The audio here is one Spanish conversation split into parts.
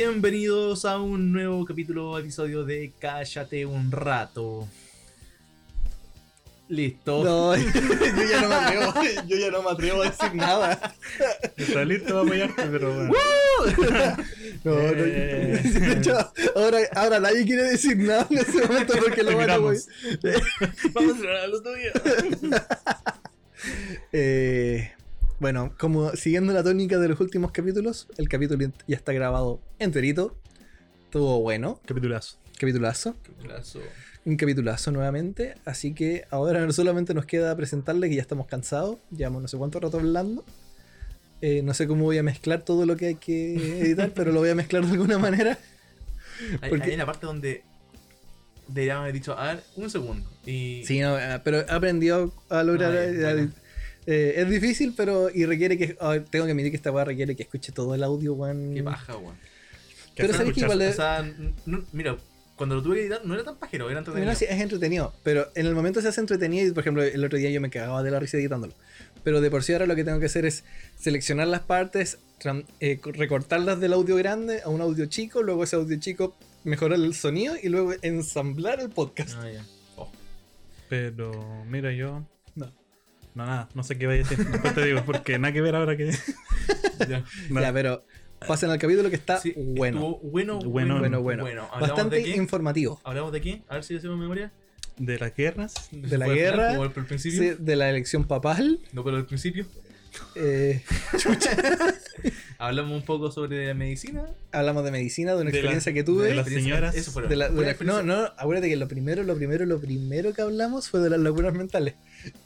Bienvenidos a un nuevo capítulo, episodio de Cállate un rato. Listo. No, yo ya no me atrevo, yo ya no me atrevo a decir nada. Está listo para apoyarte, pero bueno. No, no, Eh. de hecho, ahora, ahora nadie quiere decir nada en ese momento porque lo van a. Vamos a hablar los días. Eh, bueno, como siguiendo la tónica de los últimos capítulos, el capítulo ya está grabado enterito. Estuvo bueno, Capitulazo. capitulazo. Un capitulazo nuevamente. Así que ahora no solamente nos queda presentarle que ya estamos cansados. Llevamos no sé cuánto rato hablando. Eh, no sé cómo voy a mezclar todo lo que hay que editar, pero lo voy a mezclar de alguna manera. Hay, Porque- hay una parte donde deberíamos haber dicho, a ver, un segundo. Y Sí, no, eh, pero he aprendido a lograr. Eh, bueno. Eh, es difícil, pero. Y requiere que. tengo que admitir que esta weá requiere que escuche todo el audio, weón. qué paja, weón. Pero sabes que igual O sea, mira, cuando lo tuve que editar no era tan pajero, era entretenido. Mira, sí, es entretenido, pero en el momento se hace entretenido y por ejemplo el otro día yo me cagaba de la risa editándolo. Pero de por sí ahora lo que tengo que hacer es seleccionar las partes, eh, co- recortarlas del audio grande a un audio chico, luego ese audio chico mejorar el sonido y luego ensamblar el podcast. Ah, ya. Oh. Pero mira, yo. No. Nada. No sé qué vaya a decir. Después te digo, porque nada que ver ahora que. Ya. No. Ya, pero pasen al capítulo que está Sí, bueno. bueno, Bueno, Bueno, bueno. ¿Hablamos Bastante de informativo. ¿Hablamos de qué? A ver si hacemos memoria. De las guerras. De la ¿Fue al final guerra, al principio? sí, de la elección papal. No, pero al principio. Eh, Hablamos un poco sobre medicina. hablamos de medicina, de una De la- experiencia que de tuve. las señoras. Eso fue De la- de Buena la- no, experiencia. no, acuérdate que lo primero, lo primero, lo primero que hablamos fue de las locuras mentales.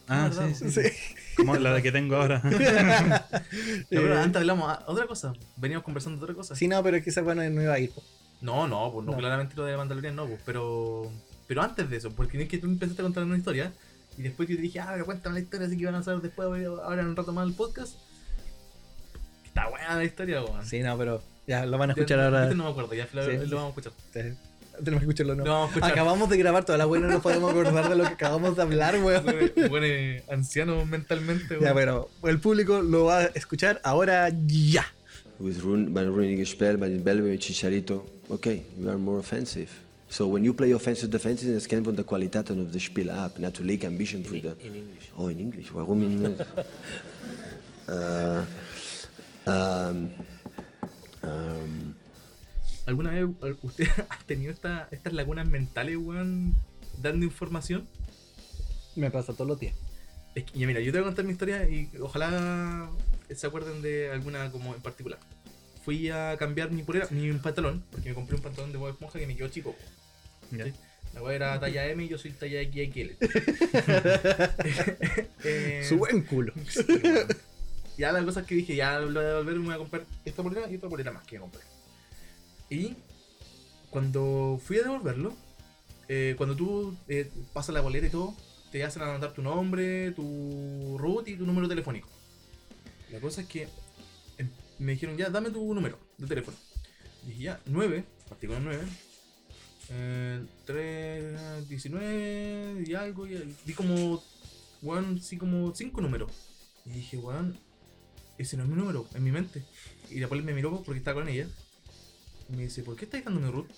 Ah, sí, sí, Sí. sí. Como la de que tengo ahora. No, pero Eh, antes hablamos otra cosa. Veníamos conversando de otra cosa. Sí, no, pero es que esa bueno no iba a ir. po. No, no, pues no, No. claramente lo de Mandalorian no, pues, pero. Pero antes de eso, porque es que tú empezaste a contar una historia y después yo te dije, ah, pero cuéntame la historia, así que van a saber después, ahora en un rato más el podcast. Está buena la historia, weón. Sí, no, pero ya lo van a Ya- escuchar ya- ahora. ahorita No me acuerdo, ya lo, Sí, lo sí. vamos a escuchar. Eh, Tenemos que escucharlo, ¿no? Lo vamos a escuchar. Acabamos de grabar toda la buena, no nos podemos acordar de lo que acabamos de hablar, weón. Bueno, eh, anciano mentalmente, Ya, weón. pero el público lo va a escuchar ahora ya. With run, een running het bellen met Chicharito. Oké, you are more offensive. So when you play offensive defensive, dat kent van de kwaliteiten of de spelen ab. Natuurlijk ambition voor de... In English. Oh, in English. Waarom in English? uh, um, um, ¿Alguna vez usted ha tenido esta- estas lagunas mentales, weón, dando información? Me pasa todos los días. Es que, ya mira, yo te voy a contar mi historia y ojalá se acuerden de alguna como en particular. Fui a cambiar mi polera, mi pantalón, porque me compré un pantalón de Bob Esponja que me quedó chico. Ya. Sí. La weá era talla M y yo soy talla XXL. Eh, Su buen culo. sí, weón. ya la cosa es que dije, ya lo voy a devolver me voy a comprar esta polera y otra polera más que me compré. Y cuando fui a devolverlo, eh, cuando tú eh, pasas la boleta y todo, te hacen anotar tu nombre, tu root y tu número telefónico. La cosa es que em, me dijeron, ya, dame tu número de teléfono. Dije, ya, 9, partí con el 9. Eh, 3, 19 y algo. Y di como, weón, sí, como 5 números. Y dije, weón, ese no es mi número, en mi mente. Y la poli me miró porque estaba con ella. Y me dice, ¿por qué estás mi root?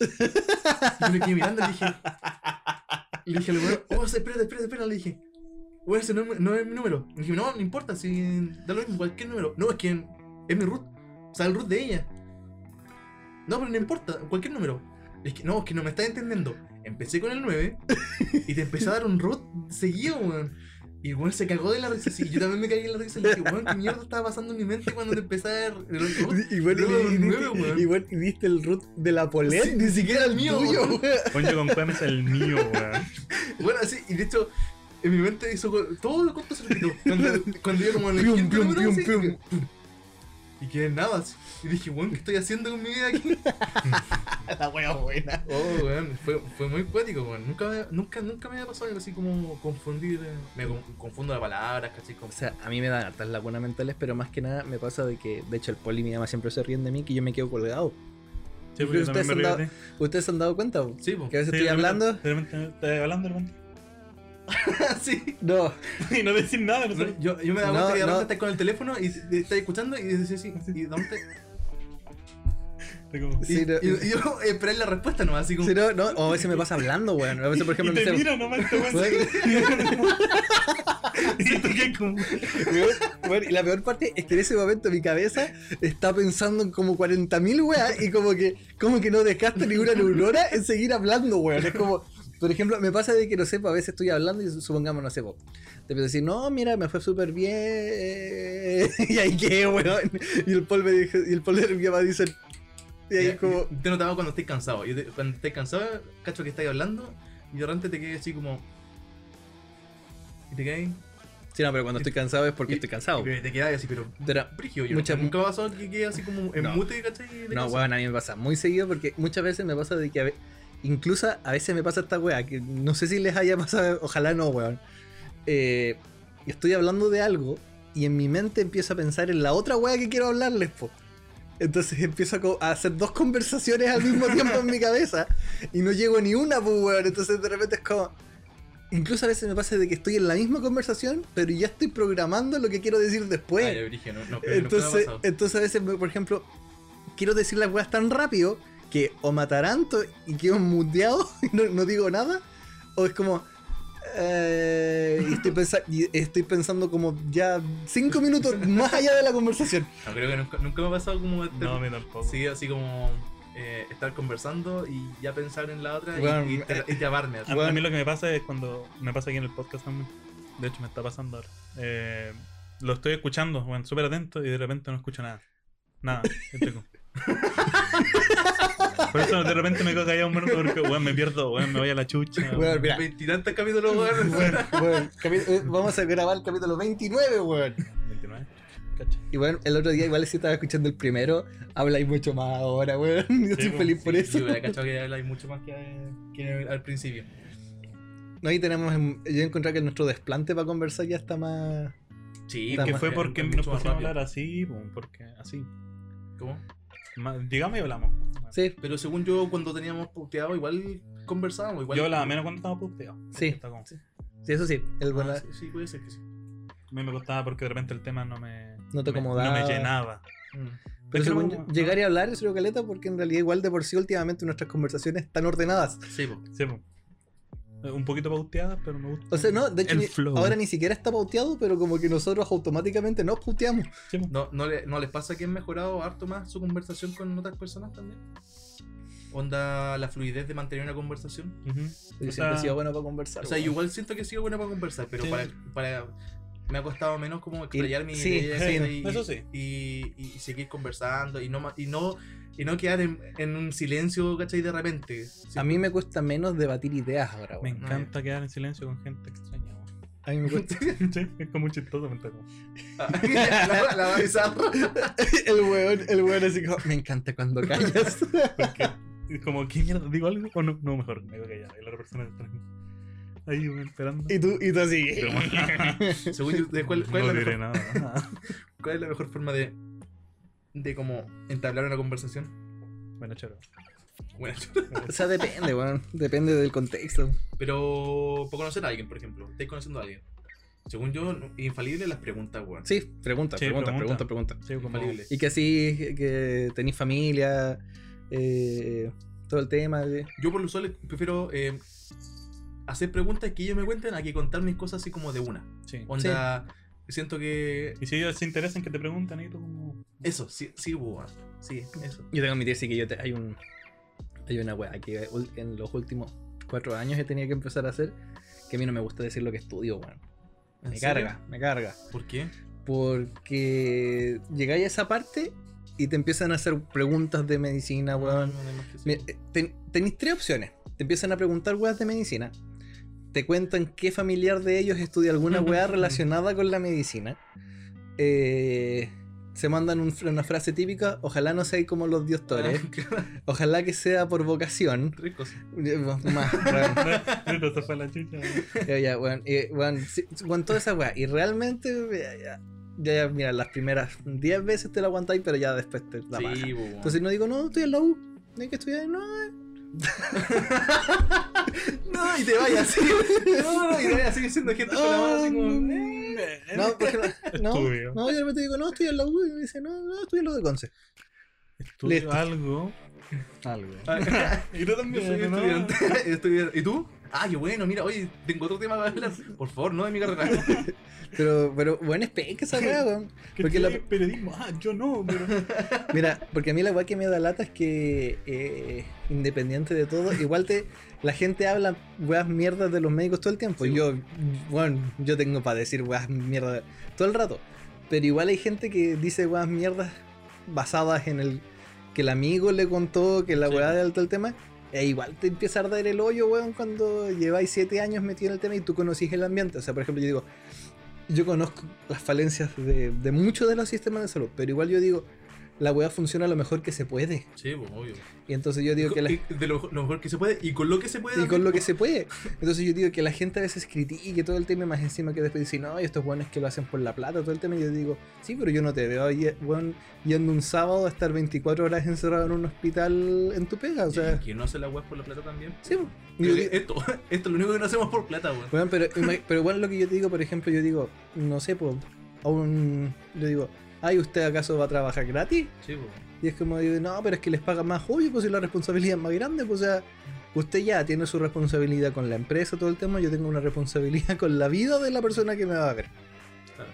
y yo me quedé mirando y le dije, le dije oh, espérate, espérate, espérate, le dije, weón, ese no, es mi- número. Le dije, no, no importa, si da lo mismo, cualquier número. No, es que es mi root, o sea, el root de ella. No, pero no importa, cualquier número. Es que no, es que no me estás entendiendo. Empecé con el 9 y te empecé a dar un root seguido, weón. Y el weón se cagó de la risa. Sí, yo también me cagué en la risa. Y dije, weón, ¿qué mierda estaba pasando en mi mente cuando te empecé a dar el root? Igual weón. igual y viste el root de la polet, Sí, ni siquiera el mío, tuyo, weón. Coño, con cuál es el mío, weón. Bueno, así, y de hecho, en mi mente hizo todo lo corto circuito. Cuando, cuando yo como pium. pum. Y que nada, así. Y dije, weón, ¿qué estoy haciendo con mi vida aquí? La wea buena. Oh, weón, fue, fue muy cuático, weón. Nunca, me- nunca, nunca me había pasado algo así como confundir. eh, Me con- confundo las palabras, ¿cachai? Como- O sea, a mí me dan hartas lagunas mentales, pero más que nada me pasa de que, de hecho, el poli y mi mamá siempre se ríen de mí que yo me quedo colgado. Sí, porque yo Ustedes también me han dado- de. ¿Ustedes se han dado cuenta? po? Sí. Que a veces Sí, estoy de repente- hablando. De repente estoy hablando, de repente. sí. No, Y no decir nada, no sé. Yo, yo me daba No, cuenta que de no. repente estás con el teléfono y estás escuchando y dices así, ¿y dónde? Estoy como- Sí, y, no- y- y yo esperé la respuesta nomás, así como. Sí, no, no, o a veces me pasa hablando, weón. A veces, por ejemplo, y te nomás este Y como. la peor parte es que en ese momento mi cabeza está pensando en como 40.000 weas y como que, como que no desgasta ninguna neurona en seguir hablando, weón. Es como, por ejemplo, me pasa de que no sé, pues, a veces estoy hablando y supongamos, no sé, pues, te empiezo a decir, no, mira, me fue súper bien. Y ahí qué, weón. Y el Paul me dijo, y el Paul mi mamá dicen, y ahí como, Te notaba cuando estés cansado. Yo te- cuando estés cansado, cacho que estáis hablando y de repente te quedas así como. Y te quedas. sí, no, pero cuando estoy cansado es porque estoy cansado. Y te quedas así, pero. Pero, yo Muchas- nunca pasado que quede así como en No. mute, ¿cachai? No, weón, a mí me pasa muy seguido porque muchas veces me pasa de que a ve- incluso a veces me pasa esta weá, que no sé si les haya pasado, ojalá no, weón. Eh, estoy hablando de algo y en mi mente empiezo a pensar en la otra weá que quiero hablarles, po. Entonces empiezo a, hacer dos conversaciones al mismo tiempo en mi cabeza y no llego ni una, pues, weón. Entonces de repente es como. Incluso a veces me pasa de que estoy en la misma conversación, pero ya estoy programando lo que quiero decir después. Ya, Brigio, no, no, Entonces, pasado. entonces a veces, por ejemplo, quiero decir las weas tan rápido que o me ataranto y quedo muteado y no, no digo nada, o es como. Eh, y, estoy pensa- y estoy pensando como ya cinco minutos más allá de la conversación. No, creo que nunca, nunca me ha pasado como. este- No, a mí tampoco. Sí, así como. eh, estar conversando y ya pensar en la otra y- Bueno, y, tra- y llamarme así. A, Bueno. a mí lo que me pasa es cuando me pasa aquí en el podcast también. De hecho, me está pasando ahora. Eh, lo estoy escuchando, bueno, súper atento y de repente no escucho nada. Nada. estoy Por eso de repente me quedo callado un minuto porque weón, me pierdo, weón, me voy a la chucha. Weón, mira. Veintitantos capítulos, weón. Eh, vamos a grabar el capítulo 29, weón. 29. Cacha. Y bueno, el otro día igual si estaba escuchando el primero, habláis mucho más ahora, weón. Yo estoy pues, feliz por Sí, eso. Yo hubiera cachado que habláis mucho más que, que al principio. No, ahí tenemos, en- yo encontré que nuestro desplante para conversar ya está más... Sí, Está Que más- fue porque nos pusimos a hablar así, pum, porque así. ¿Cómo? Digamos y hablamos. Sí, Pero según yo, cuando teníamos puteado, igual conversábamos. Igual Yo hablaba menos cuando estábamos puteados. Sí. Está como- sí, eso sí. El Ah, sí, sí, puede ser que sí. A mí me costaba porque de repente el tema no me. No te me- acomodaba. No me llenaba. Mm. Pero Es que según no- yo, llegar y hablar es una caleta porque en realidad igual de por sí últimamente nuestras conversaciones están ordenadas. Sí, po. Sí, po. Un poquito pauteada, pero me gusta. O sea, no, de hecho El ni- flow. ahora ni siquiera está pauteado, pero como que nosotros automáticamente nos po. ¿No, no, le- ¿No les pasa que han mejorado harto más su conversación con otras personas también? Onda la fluidez de mantener una conversación. Ujú. Yo O siempre sea, he sido bueno para conversar. O sea, igual siento que he sido buena para conversar, pero Sí. para, para. Me ha costado menos como explayar mi sí, y, eso sí. y, y seguir conversando y no, ma- y no, y no quedar en, en un silencio, ¿cachai? De repente. A mí me cuesta menos debatir ideas ahora, Me weón. encanta quedar en silencio con gente extraña. weón. A mí me cuesta. Sí, es como muy chistoso. me está como- la, el weón, el weón así como, me encanta cuando callas. Porque es como, ¿qué mierda? ¿Digo algo? O no, no, mejor, me voy a callar. Y la otra persona está ahí esperando. y tú, y tú así. Según yo, ¿de ¿cuál, cuál no es la diré mejor, nada. cuál es la mejor forma de, de como entablar una conversación? Bueno, choro. Bueno, O sea, depende, weón. Depende del contexto. pero por conocer a alguien, por ejemplo. Estáis conociendo a alguien. Según yo, infalible las preguntas, weón. Sí, pregunta, Sí, pregunta, pregunta, pregunta. pregunta. Sí, Infalible. Y que así, que tenéis familia, eh, todo el tema. de- Yo por lo usual prefiero eh, hacer preguntas que ellos me cuenten a que contar mis cosas así como de una. sí. Onda, siento que... Y si ellos se interesan que te preguntan ahí, tú como. Eso, sí, sí, weón. Sí, eso. Yo tengo que admitir, sí, que yo te- hay un hay una weá que en los últimos cuatro años he tenido que empezar a hacer que a mí no me gusta decir lo que estudio, weón. ¿En Me serio? carga, me carga. ¿Por qué? Porque llegáis a esa parte y te empiezan a hacer preguntas de medicina, weón. No, no Mira, decir. eh, ten- tenéis tres opciones. Te empiezan a preguntar weas de medicina. Te cuentan qué familiar de ellos estudia alguna wea relacionada con la medicina. Eh, se mandan un- una frase típica. Ojalá no seáis como los doctores. Ojalá que sea por vocación. Ricos. Eh, Más, weón. No, se fue la chucha. Ya, ya, weón. Eh, weón, sí, weón, toda esa wea. Y realmente, ya, ya, ya, mira, las primeras 10 veces te la aguantáis, pero ya después te la baja. Sí. Entonces no digo, no, estoy en la U. No hay que estudiar, no, eh. No, y te vayas así. No, no, y te vayas así diciendo gente con la mano así como. eh. No, por ejemplo, no, Estudio. no, yo de repente digo, no, estoy en la U. Y me dice, no, no, estoy en lo de Conce. estudio Listo. algo. Algo. Y tú Yo también, soy ¿no? estudiante. estudiante. ¿Y tú? Ah, qué bueno, mira, oye, tengo otro tema para hablar. Por favor, no de mi carrera. Pero, pero, bueno, es peca esa weá, weón. Que Porque la- periodismo. Ah, yo no, pero. Mira, porque a mí la weá que me da lata es que, eh, independiente de todo, igual te la gente habla weas mierdas de los médicos todo el tiempo. Sí. Yo, bueno, yo tengo para decir weas mierdas todo el rato. Pero igual hay gente que dice weas mierdas basadas en el que el amigo le contó, que la Sí. weá de alto el tema. E igual te empieza a arder el hoyo, weón, cuando lleváis siete años metido en el tema y tú conocís el ambiente. O sea, por ejemplo, yo digo, yo conozco las falencias de, de muchos de los sistemas de salud, pero igual yo digo, la weá funciona lo mejor que se puede. Sí, pues, obvio. Y entonces yo digo que la, De lo, lo mejor que se puede y con lo que se puede. y con lo que se puede. Entonces yo digo que la gente a veces critique todo el tema más encima que después dice, no, y estos buenos que lo hacen por la plata, todo el tema. Y yo digo, sí, pero yo no te veo weón, yendo un sábado a estar 24 horas encerrado en un hospital en tu pega. O sea, ¿Y quién no hace la web por la plata también? sí. yo esto, esto es lo único que no hacemos por plata, weón. Weón, pero, pero igual lo que yo te digo, por ejemplo, yo digo, no sé, pues, a un. Yo digo, ay, ¿usted acaso va a trabajar gratis? Sí, pues. Y es como, no, pero es que les pagan más, obvio, pues si la responsabilidad es más grande, pues o sea, usted ya tiene su responsabilidad con la empresa, todo el tema, yo tengo una responsabilidad con la vida de la persona que me va a ver. Claro.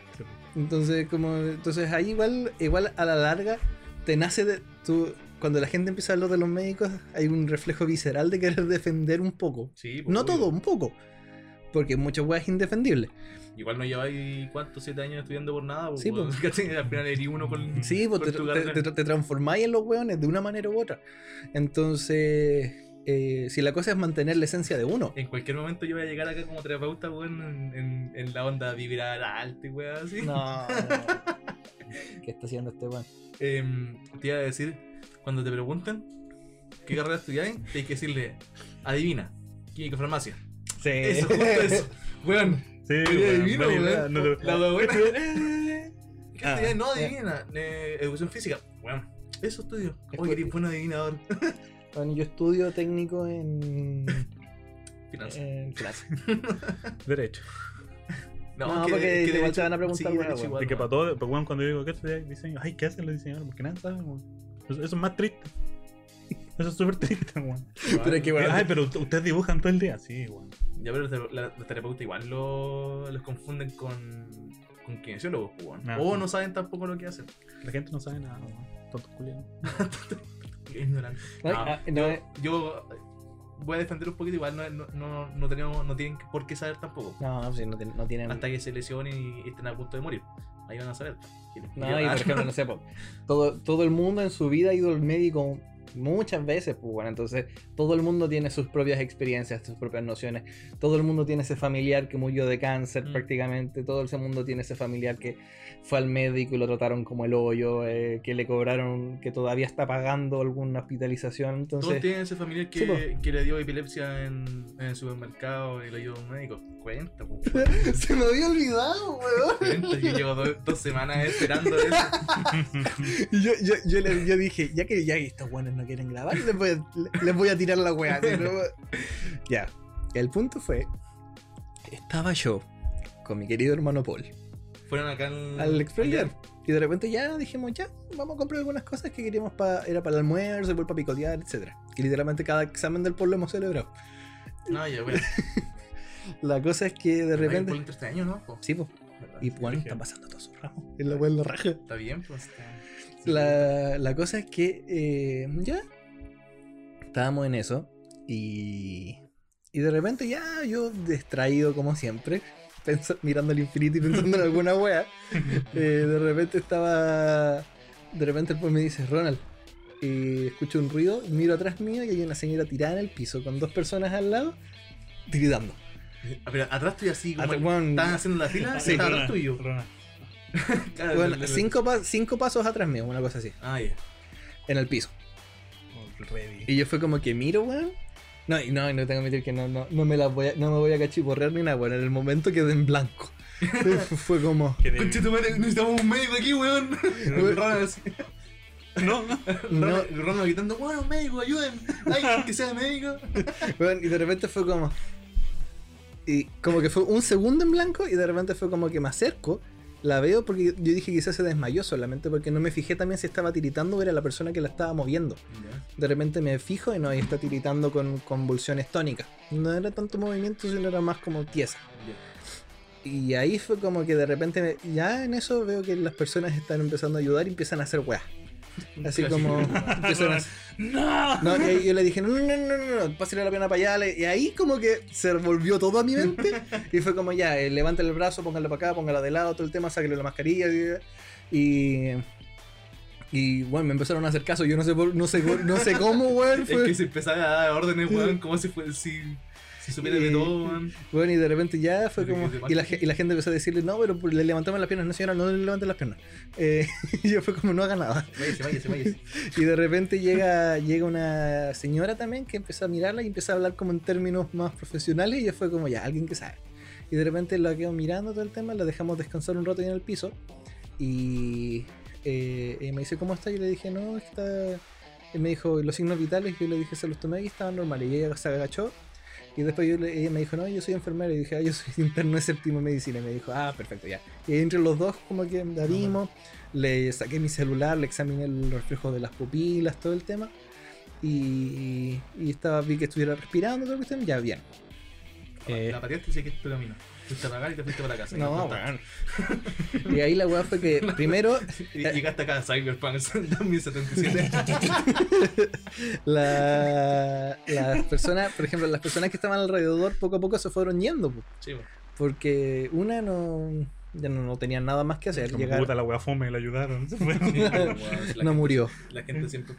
Entonces, como, entonces ahí igual, igual a la larga te nace de tú, cuando la gente empieza a hablar de los médicos, hay un reflejo visceral de querer defender un poco. Sí, pues, No obvio. todo, un poco. Porque muchas weas es indefendible. Igual no lleváis, ¿cuántos? ¿Siete años estudiando por nada? Sí, weón. pues. Al final eres uno con. Sí, pues con te, tu te- te- te transformáis en los weones de una manera u otra. Entonces, eh, si la cosa es mantener la esencia de uno. En cualquier momento yo voy a llegar acá como terapeuta, weón, en, en, en la onda vibrar alta y weón, así. No. ¿Qué está haciendo este weón? Em, te iba a decir, cuando te pregunten qué carrera estudiáis, tienes que decirle, adivina, química farmacia. Sí. Eso, justo eso. Weón, Sí, Oye, adivino, buena idea, weón. no la buena. ¿Qué Ah. estudiáis? No, adivina, eh, educación física. Weón, eso estudio. Es Oye, que- eres buen adivinador. Bueno, yo estudio técnico en. Finanzas. en clase. Derecho. No, porque igual te van a preguntar, sí, derecho igual, Y que para todo, pues, weón, cuando yo digo que estudias diseño, ay, ¿qué hacen los diseñadores? Porque nadie sabe, weón. Eso, eso es más triste. Eso es súper triste, weón. Pero es que, weón, Ay, pero ustedes dibujan todo el día, sí, weón. Ya, pero los, los terapeutas igual lo, los confunden con, con kinesiólogos, pues, weón. Ah. O no saben tampoco lo que hacen. La gente no sabe nada, weón. Culiados. Qué ignorante. Ah, no, yo, eh. yo voy a defender un poquito, igual no, no, no, no tenemos, no tienen por qué saber tampoco. No, no, sí, no, tienen- no tienen. Hasta que se lesionen y estén a punto de morir. Ahí van a saber. No, y por ejemplo, no sé, todo, todo el mundo en su vida ha ido al médico muchas veces, pues bueno, entonces todo el mundo tiene sus propias experiencias, sus propias nociones, todo el mundo tiene ese familiar que murió de cáncer Mm. prácticamente, todo ese mundo tiene ese familiar que fue al médico y lo trataron como el hoyo, eh, que le cobraron, que todavía está pagando alguna hospitalización, Todos entonces... tienen ese familiar que, Sí, que le dio epilepsia en, en el supermercado y le dio a un médico. Cuenta, po, Se me había olvidado, weón. cuenta. Yo llevo dos, dos semanas esperando eso. Yo, yo, yo, le- yo dije, ya que ya estos buenos no quieren grabar, les voy a, les voy a tirar la weá. no- ya. El punto fue, estaba yo con mi querido hermano Paul Fueron acá al, al allá. y de repente ya dijimos, ya, vamos a comprar algunas cosas que queríamos para, era para el almuerzo, para picotear, etc. Y literalmente cada examen del Paul lo hemos celebrado. No, ya, bueno. La cosa es que de repente... Por este año, ¿no? Po? Sí, pues. Y bueno, dije, está pasando todo su ramo. Es la la raja. Está bien, pues. Está... La, la cosa es que eh, ya estábamos en eso y, y de repente ya yo distraído como siempre, mirando al infinito y pensando en alguna wea, eh, de repente estaba, de repente el pues me dice, Ronald, y escucho un ruido, miro atrás mío y hay una señora tirada en el piso con dos personas al lado, gritando. Ah, Pero atrás estoy así, como estaban haciendo la fila, Sí. atrás tuyo. Rona. Claro, bueno, le- cinco, pa- cinco pasos atrás mío, una cosa así, Ah, ya. en el piso. Oh, ready. Y yo fue como que miro, weón. No, y no, y no tengo que admitir que no, no, no me la voy a, no me voy a cachiporrear ni nada, weón. En el momento quedé en blanco. fue como. Madre, necesitamos un médico aquí, weón. No, no. No, Ronald, gritando, bueno, médico, ayuden. Ay, que sea médico. weón, y de repente fue como. Y como que fue un segundo en blanco y de repente fue como que me acerco la veo porque yo dije quizás se desmayó solamente porque no me fijé también si estaba tiritando o era la persona que la estaba moviendo. De repente me fijo y no, ahí está tiritando con convulsiones tónicas. No era tanto movimiento, sino era más como tiesa. Ya. Y ahí fue como que de repente, me- ya en eso veo que las personas están empezando a ayudar y empiezan a hacer weas. Así como. ¡No! no, y yo le dije, no, no, no, no, no, pásale la pierna para allá. Y ahí como que se volvió todo a mi mente. Y fue como ya, eh, levántale el brazo, póngalo para acá, póngalo de lado, todo el tema, sáquele la mascarilla. Y. Y bueno, me empezaron a hacer caso. Yo no sé, no sé, no sé cómo, weón. Es Fue, que se empezaba a dar órdenes, weón, como si fuera si, si supiera de todo, weón. Bueno, y de repente ya fue como. Y la, y la gente empezó a decirle, no, pero le levantamos las piernas. No, señora, no le levanten las piernas. Eh, y yo fue como, no haga nada. Váyase, váyase, váyase. Y de repente llega, llega una señora también que empezó a mirarla y empezó a hablar como en términos más profesionales. Y yo fue como, ya, alguien que sabe. Y de repente la quedo mirando todo el tema, la dejamos descansar un rato ahí en el piso. Y eh, me dice, ¿cómo está? Y yo le dije, no, está. Y me dijo, los signos vitales. Y yo le dije, se los tomé y estaban normales. Y ella se agachó. Y después yo le- ella me dijo, no, yo soy enfermera. Y dije, ah, yo soy interno de séptimo de medicina. Y me dijo, ah, perfecto, ya. Y entre los dos, como que la vimos. Le saqué mi celular, le examiné el reflejo de las pupilas, todo el tema. Y, y estaba, vi que estuviera respirando, todo el cuestión, ya bien. Eh. La pateaste y sé que es. Fuiste a pagar y te fuiste para la casa. No, Y weón. Y ahí la weá fue que primero Y llegaste acá a Cyberpunk en 2077. la, las personas, por ejemplo, las personas que estaban alrededor poco a poco se fueron yendo, po, Sí, weón. porque una no ya no, no tenían nada más que hacer. Como llegar- puta la wea fome, le ayudaron. La no gente- murió. La gente siempre.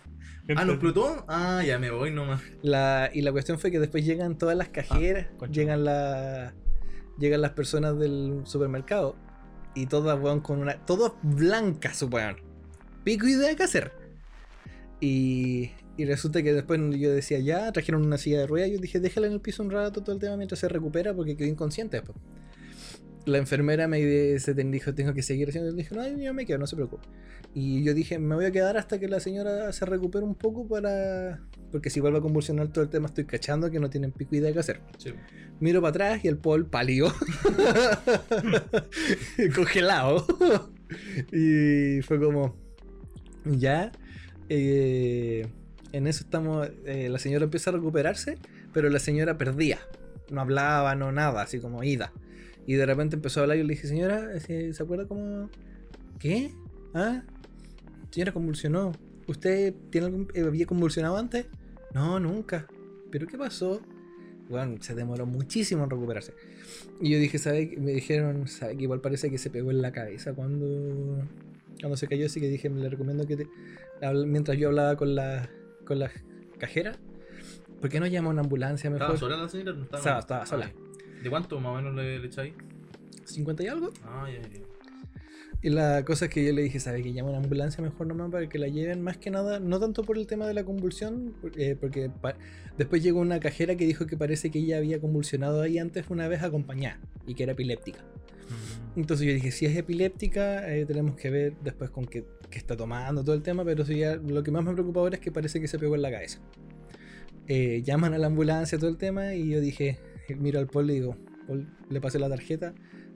Ah, ¿no explotó? Ah, ya me voy nomás. La, y la cuestión fue que después llegan todas las cajeras, concha. llegan, la, llegan las personas del supermercado y todas, weón, con una. Todas blancas, weón. Pico idea qué hacer. Y, y resulta que después yo decía, ya, trajeron una silla de ruedas. Yo dije, déjala en el piso un rato todo el tema mientras se recupera porque quedó inconsciente después. La enfermera me se dijo, tengo que seguir haciendo. Dije, no, yo me quedo, no se preocupe. Y yo dije, me voy a quedar hasta que la señora se recupere un poco para. Porque si vuelve a convulsionar todo el tema, estoy cachando que no tienen pico idea qué hacer. Sí. Miro para atrás y el Paul pálido. Congelado. y fue como. Ya. eh, en eso estamos. eh, la señora empieza a recuperarse, pero la señora perdía. No hablaba, no nada, así como ida. Y de repente empezó a hablar y yo le dije, señora, ¿se se acuerda cómo.? ¿Qué? ¿Ah? Señora, convulsionó. ¿Usted tiene algún, eh, había convulsionado antes? No, nunca. ¿Pero qué pasó? Bueno, se demoró muchísimo en recuperarse. Y yo dije, ¿sabe? Me dijeron, ¿sabe? Que igual parece que se pegó en la cabeza cuando, cuando se cayó. Así que dije, le recomiendo que te, mientras yo hablaba con la, con la cajera, ¿por qué no llama a una ambulancia mejor? ¿Estaba sola la señora? No estaba, Estaba- estaba sola. Ah. ¿De cuánto más o menos le, le echáis? ¿50 y algo? Ah, ya, ya. Y la cosa es que yo le dije, ¿sabe? Que llame a una ambulancia mejor nomás para que la lleven más que nada, no tanto por el tema de la convulsión, eh, porque después llegó una cajera que dijo que parece que ella había convulsionado ahí antes una vez acompañada y que era epiléptica. Entonces yo dije, si es epiléptica, eh, tenemos que ver después con qué, qué está tomando todo el tema, pero si ya, lo que más me preocupa ahora es que parece que se pegó en la cabeza. Eh, llaman a la ambulancia todo el tema y yo dije, miro al Paul y digo, Paul, le pasé la tarjeta,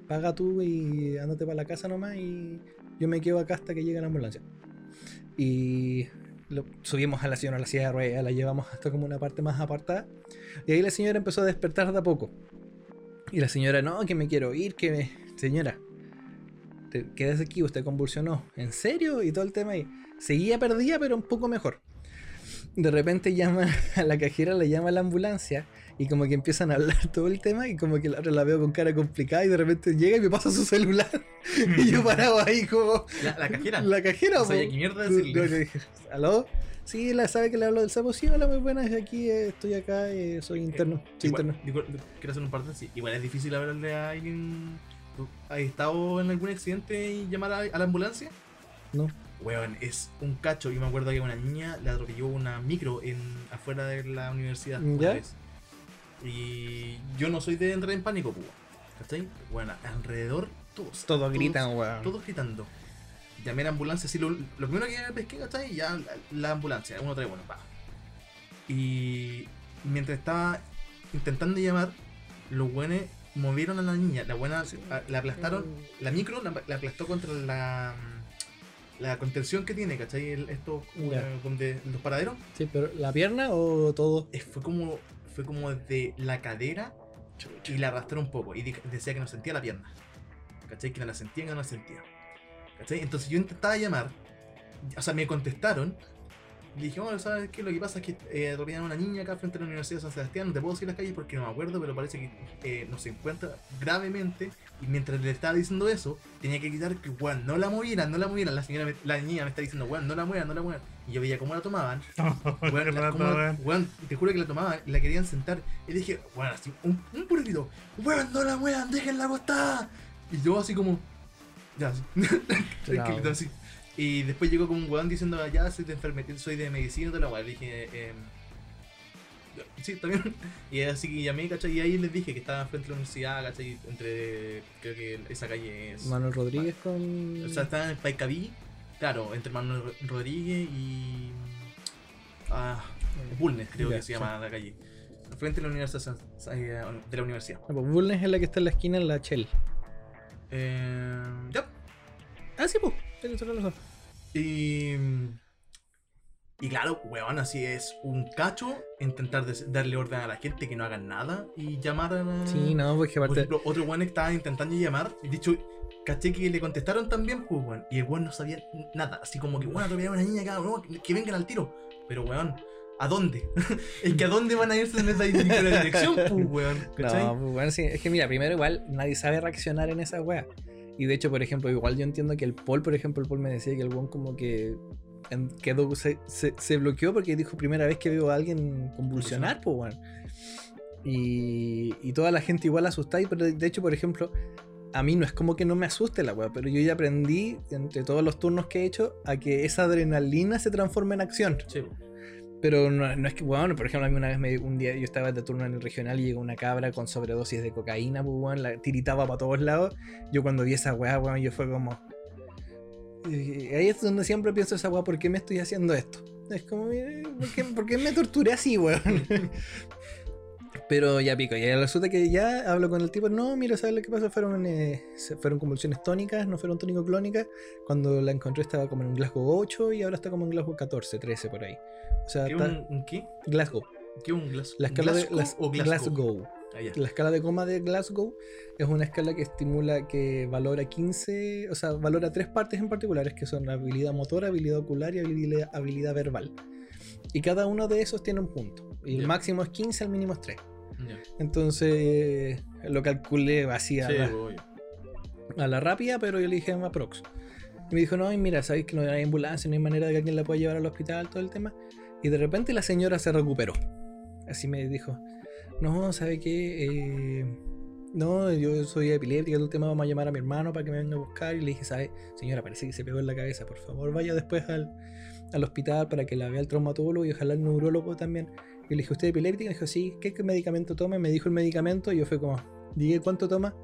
paga tú y ándate para la casa nomás y yo me quedo acá hasta que llegue la ambulancia. Y subimos a la señora a la silla de ruedas, la llevamos hasta como una parte más apartada y ahí la señora empezó a despertar de a poco. Y la señora, no, que me quiero ir, que me... Señora, te quedas aquí, usted convulsionó. ¿En serio? Y todo el tema. Y seguía perdida, pero un poco mejor. De repente llama a la cajera, le llama a la ambulancia y como que empiezan a hablar todo el tema y como que la otra la veo con cara complicada y de repente llega y me pasa su celular y yo parado ahí como La, la cajera. la cajera. Sabía po. qué mierda decirle. ¿Aló? Sí, la sabe que le hablo del sapo. Sí, hola, muy buenas. Aquí eh, estoy acá, eh, soy interno. Soy Igual, interno. digo, quiero hacer un paréntesis. Igual es difícil hablarle a alguien. ¿Tú ¿Has estado en algún accidente y llamar a, a la ambulancia? No. Weón, es un cacho. Yo me acuerdo que una niña le atropelló una micro en afuera de la universidad. una ¿Ya? vez. Y yo no soy de entrar en pánico, pues. ¿Cachai? Bueno, alrededor todos. Todos gritan, weón. Todos gritando. Llamé a la ambulancia, sí, lo, lo primero que pesqué, ¿cachai? Ya la, la ambulancia, uno trae bueno, pa. Y mientras estaba intentando llamar, los buenos movieron a la niña. La buena a- la aplastaron. La micro la, la aplastó contra la. La contención que tiene, ¿cachai? El- esto, Ya. eh, donde los paraderos. Sí, pero ¿la pierna o todo? fue como. Fue como de la cadera y la arrastró un poco. Y decía que no sentía la pierna. ¿Cachai? Que no la sentía, que no la sentía. ¿Cachai? Entonces yo intentaba llamar. O sea, me contestaron. Y dije, oh, ¿sabes qué? Lo que pasa es que eh, a una niña acá frente a la Universidad de San Sebastián. No te puedo decir las calles porque no me acuerdo, pero parece que eh, no se encuentra gravemente. Y mientras le estaba diciendo eso, tenía que gritar que, weón, no la movieran, no la movieran. La señora, me- la niña me está diciendo, weón, no la muevan, no la muevan. Y yo veía cómo la tomaban. La- cómo- weón, te juro que la tomaban y la querían sentar. Y dije, weón, así, un, un puro grito, weón, no la muevan, déjenla acostada. Y yo así como, ya, así, tranquilito así. Y después llegó como un weón diciendo, ya, soy de enfermería, soy de medicina, de la weón. Le dije, em, sí, también. Y así que llamé, ¿cachai? Y ahí les dije que estaba frente a la universidad, ¿cachai? Entre, creo que esa calle es... Manuel Rodríguez con. O sea, está en Paicaví, claro, entre Manuel Ro- Rodríguez y. Ah, Bulnes, creo que se llama la calle. Frente a la universidad San- eh, de la universidad. Ah, pues Bulnes es la que está en la esquina en la Shell. Eh, ya. Ah, sí, pues. Y. Y claro, weón, así es un cacho intentar darle orden a la gente que no hagan nada y llamar a la. Sí, no, porque Por aparte. ejemplo, otro weón estaba intentando llamar, y de hecho, caché que le contestaron también, pues, weón, y el weón no sabía nada, así como que, weón, atropellaron a una niña acá, no, que, que vengan al tiro. Pero, weón, ¿a dónde? es que ¿a dónde van a irse en esa dirección, pues, weón? ¿Cachai? No, pues bueno, sí, es que mira, primero igual nadie sabe reaccionar en esa wea. Y de hecho, por ejemplo, igual yo entiendo que el Paul, por ejemplo, el Paul me decía que el weón como que quedó, se, se- se bloqueó porque dijo primera vez que veo a alguien convulsionar, pues weón. Y, y toda la gente igual asustada, y pero de hecho, por ejemplo, a mí no es como que no me asuste la wea, pero yo ya aprendí entre todos los turnos que he hecho a que esa adrenalina se transforma en acción. Sí. Pero no, no es que, bueno, por ejemplo, a mí una vez me, un día yo estaba de turno en el regional y llegó una cabra con sobredosis de cocaína, pues, weón, la tiritaba para todos lados. Yo cuando vi esa weá, weón, yo fue como. Y ahí es donde siempre pienso esa weá, ¿por qué me estoy haciendo esto? Es como, eh, ¿por qué, por qué me torturé así, weón? Pero ya pico, y resulta que ya hablo con el tipo, no, mira, ¿sabes lo que pasó? Fueron, eh, fueron convulsiones tónicas, no fueron tónico-clónicas. Cuando la encontré estaba como en un Glasgow 8 y ahora está como en Glasgow 14, 13 por ahí. O sea, ¿Qué está- un, un qué? Glasgow. ¿Qué un Glasgow? La escala de ¿Glasgow las- o Glasgow? Glasgow. Ah. La escala de coma de Glasgow es una escala que estimula que valora 15, o sea, valora tres partes en particulares que son habilidad motora, habilidad ocular y habilidad, habilidad verbal. Y cada uno de esos tiene un punto. Y el máximo es 15, el mínimo es 3. Ya. Entonces lo calculé así a, Sí, la, obvio. a la rápida, pero yo le dije a Prox. Y me dijo, no, y mira, sabéis que no hay ambulancia, no hay manera de que alguien la pueda llevar al hospital, todo el tema. Y de repente la señora se recuperó. Así me dijo, no, ¿sabe qué? Eh, no, yo soy epiléptica, todo el tema, vamos a llamar a mi hermano para que me venga a buscar. Y le dije, ¿sabe? Señora, parece que se pegó en la cabeza, por favor, vaya después al, al hospital para que la vea el traumatólogo y ojalá el neurólogo también. Y le dije, ¿usted es epiléptica? Me dijo, sí, ¿qué, qué medicamento toma? Me dijo el medicamento y yo fue como, dije, ¿cuánto toma?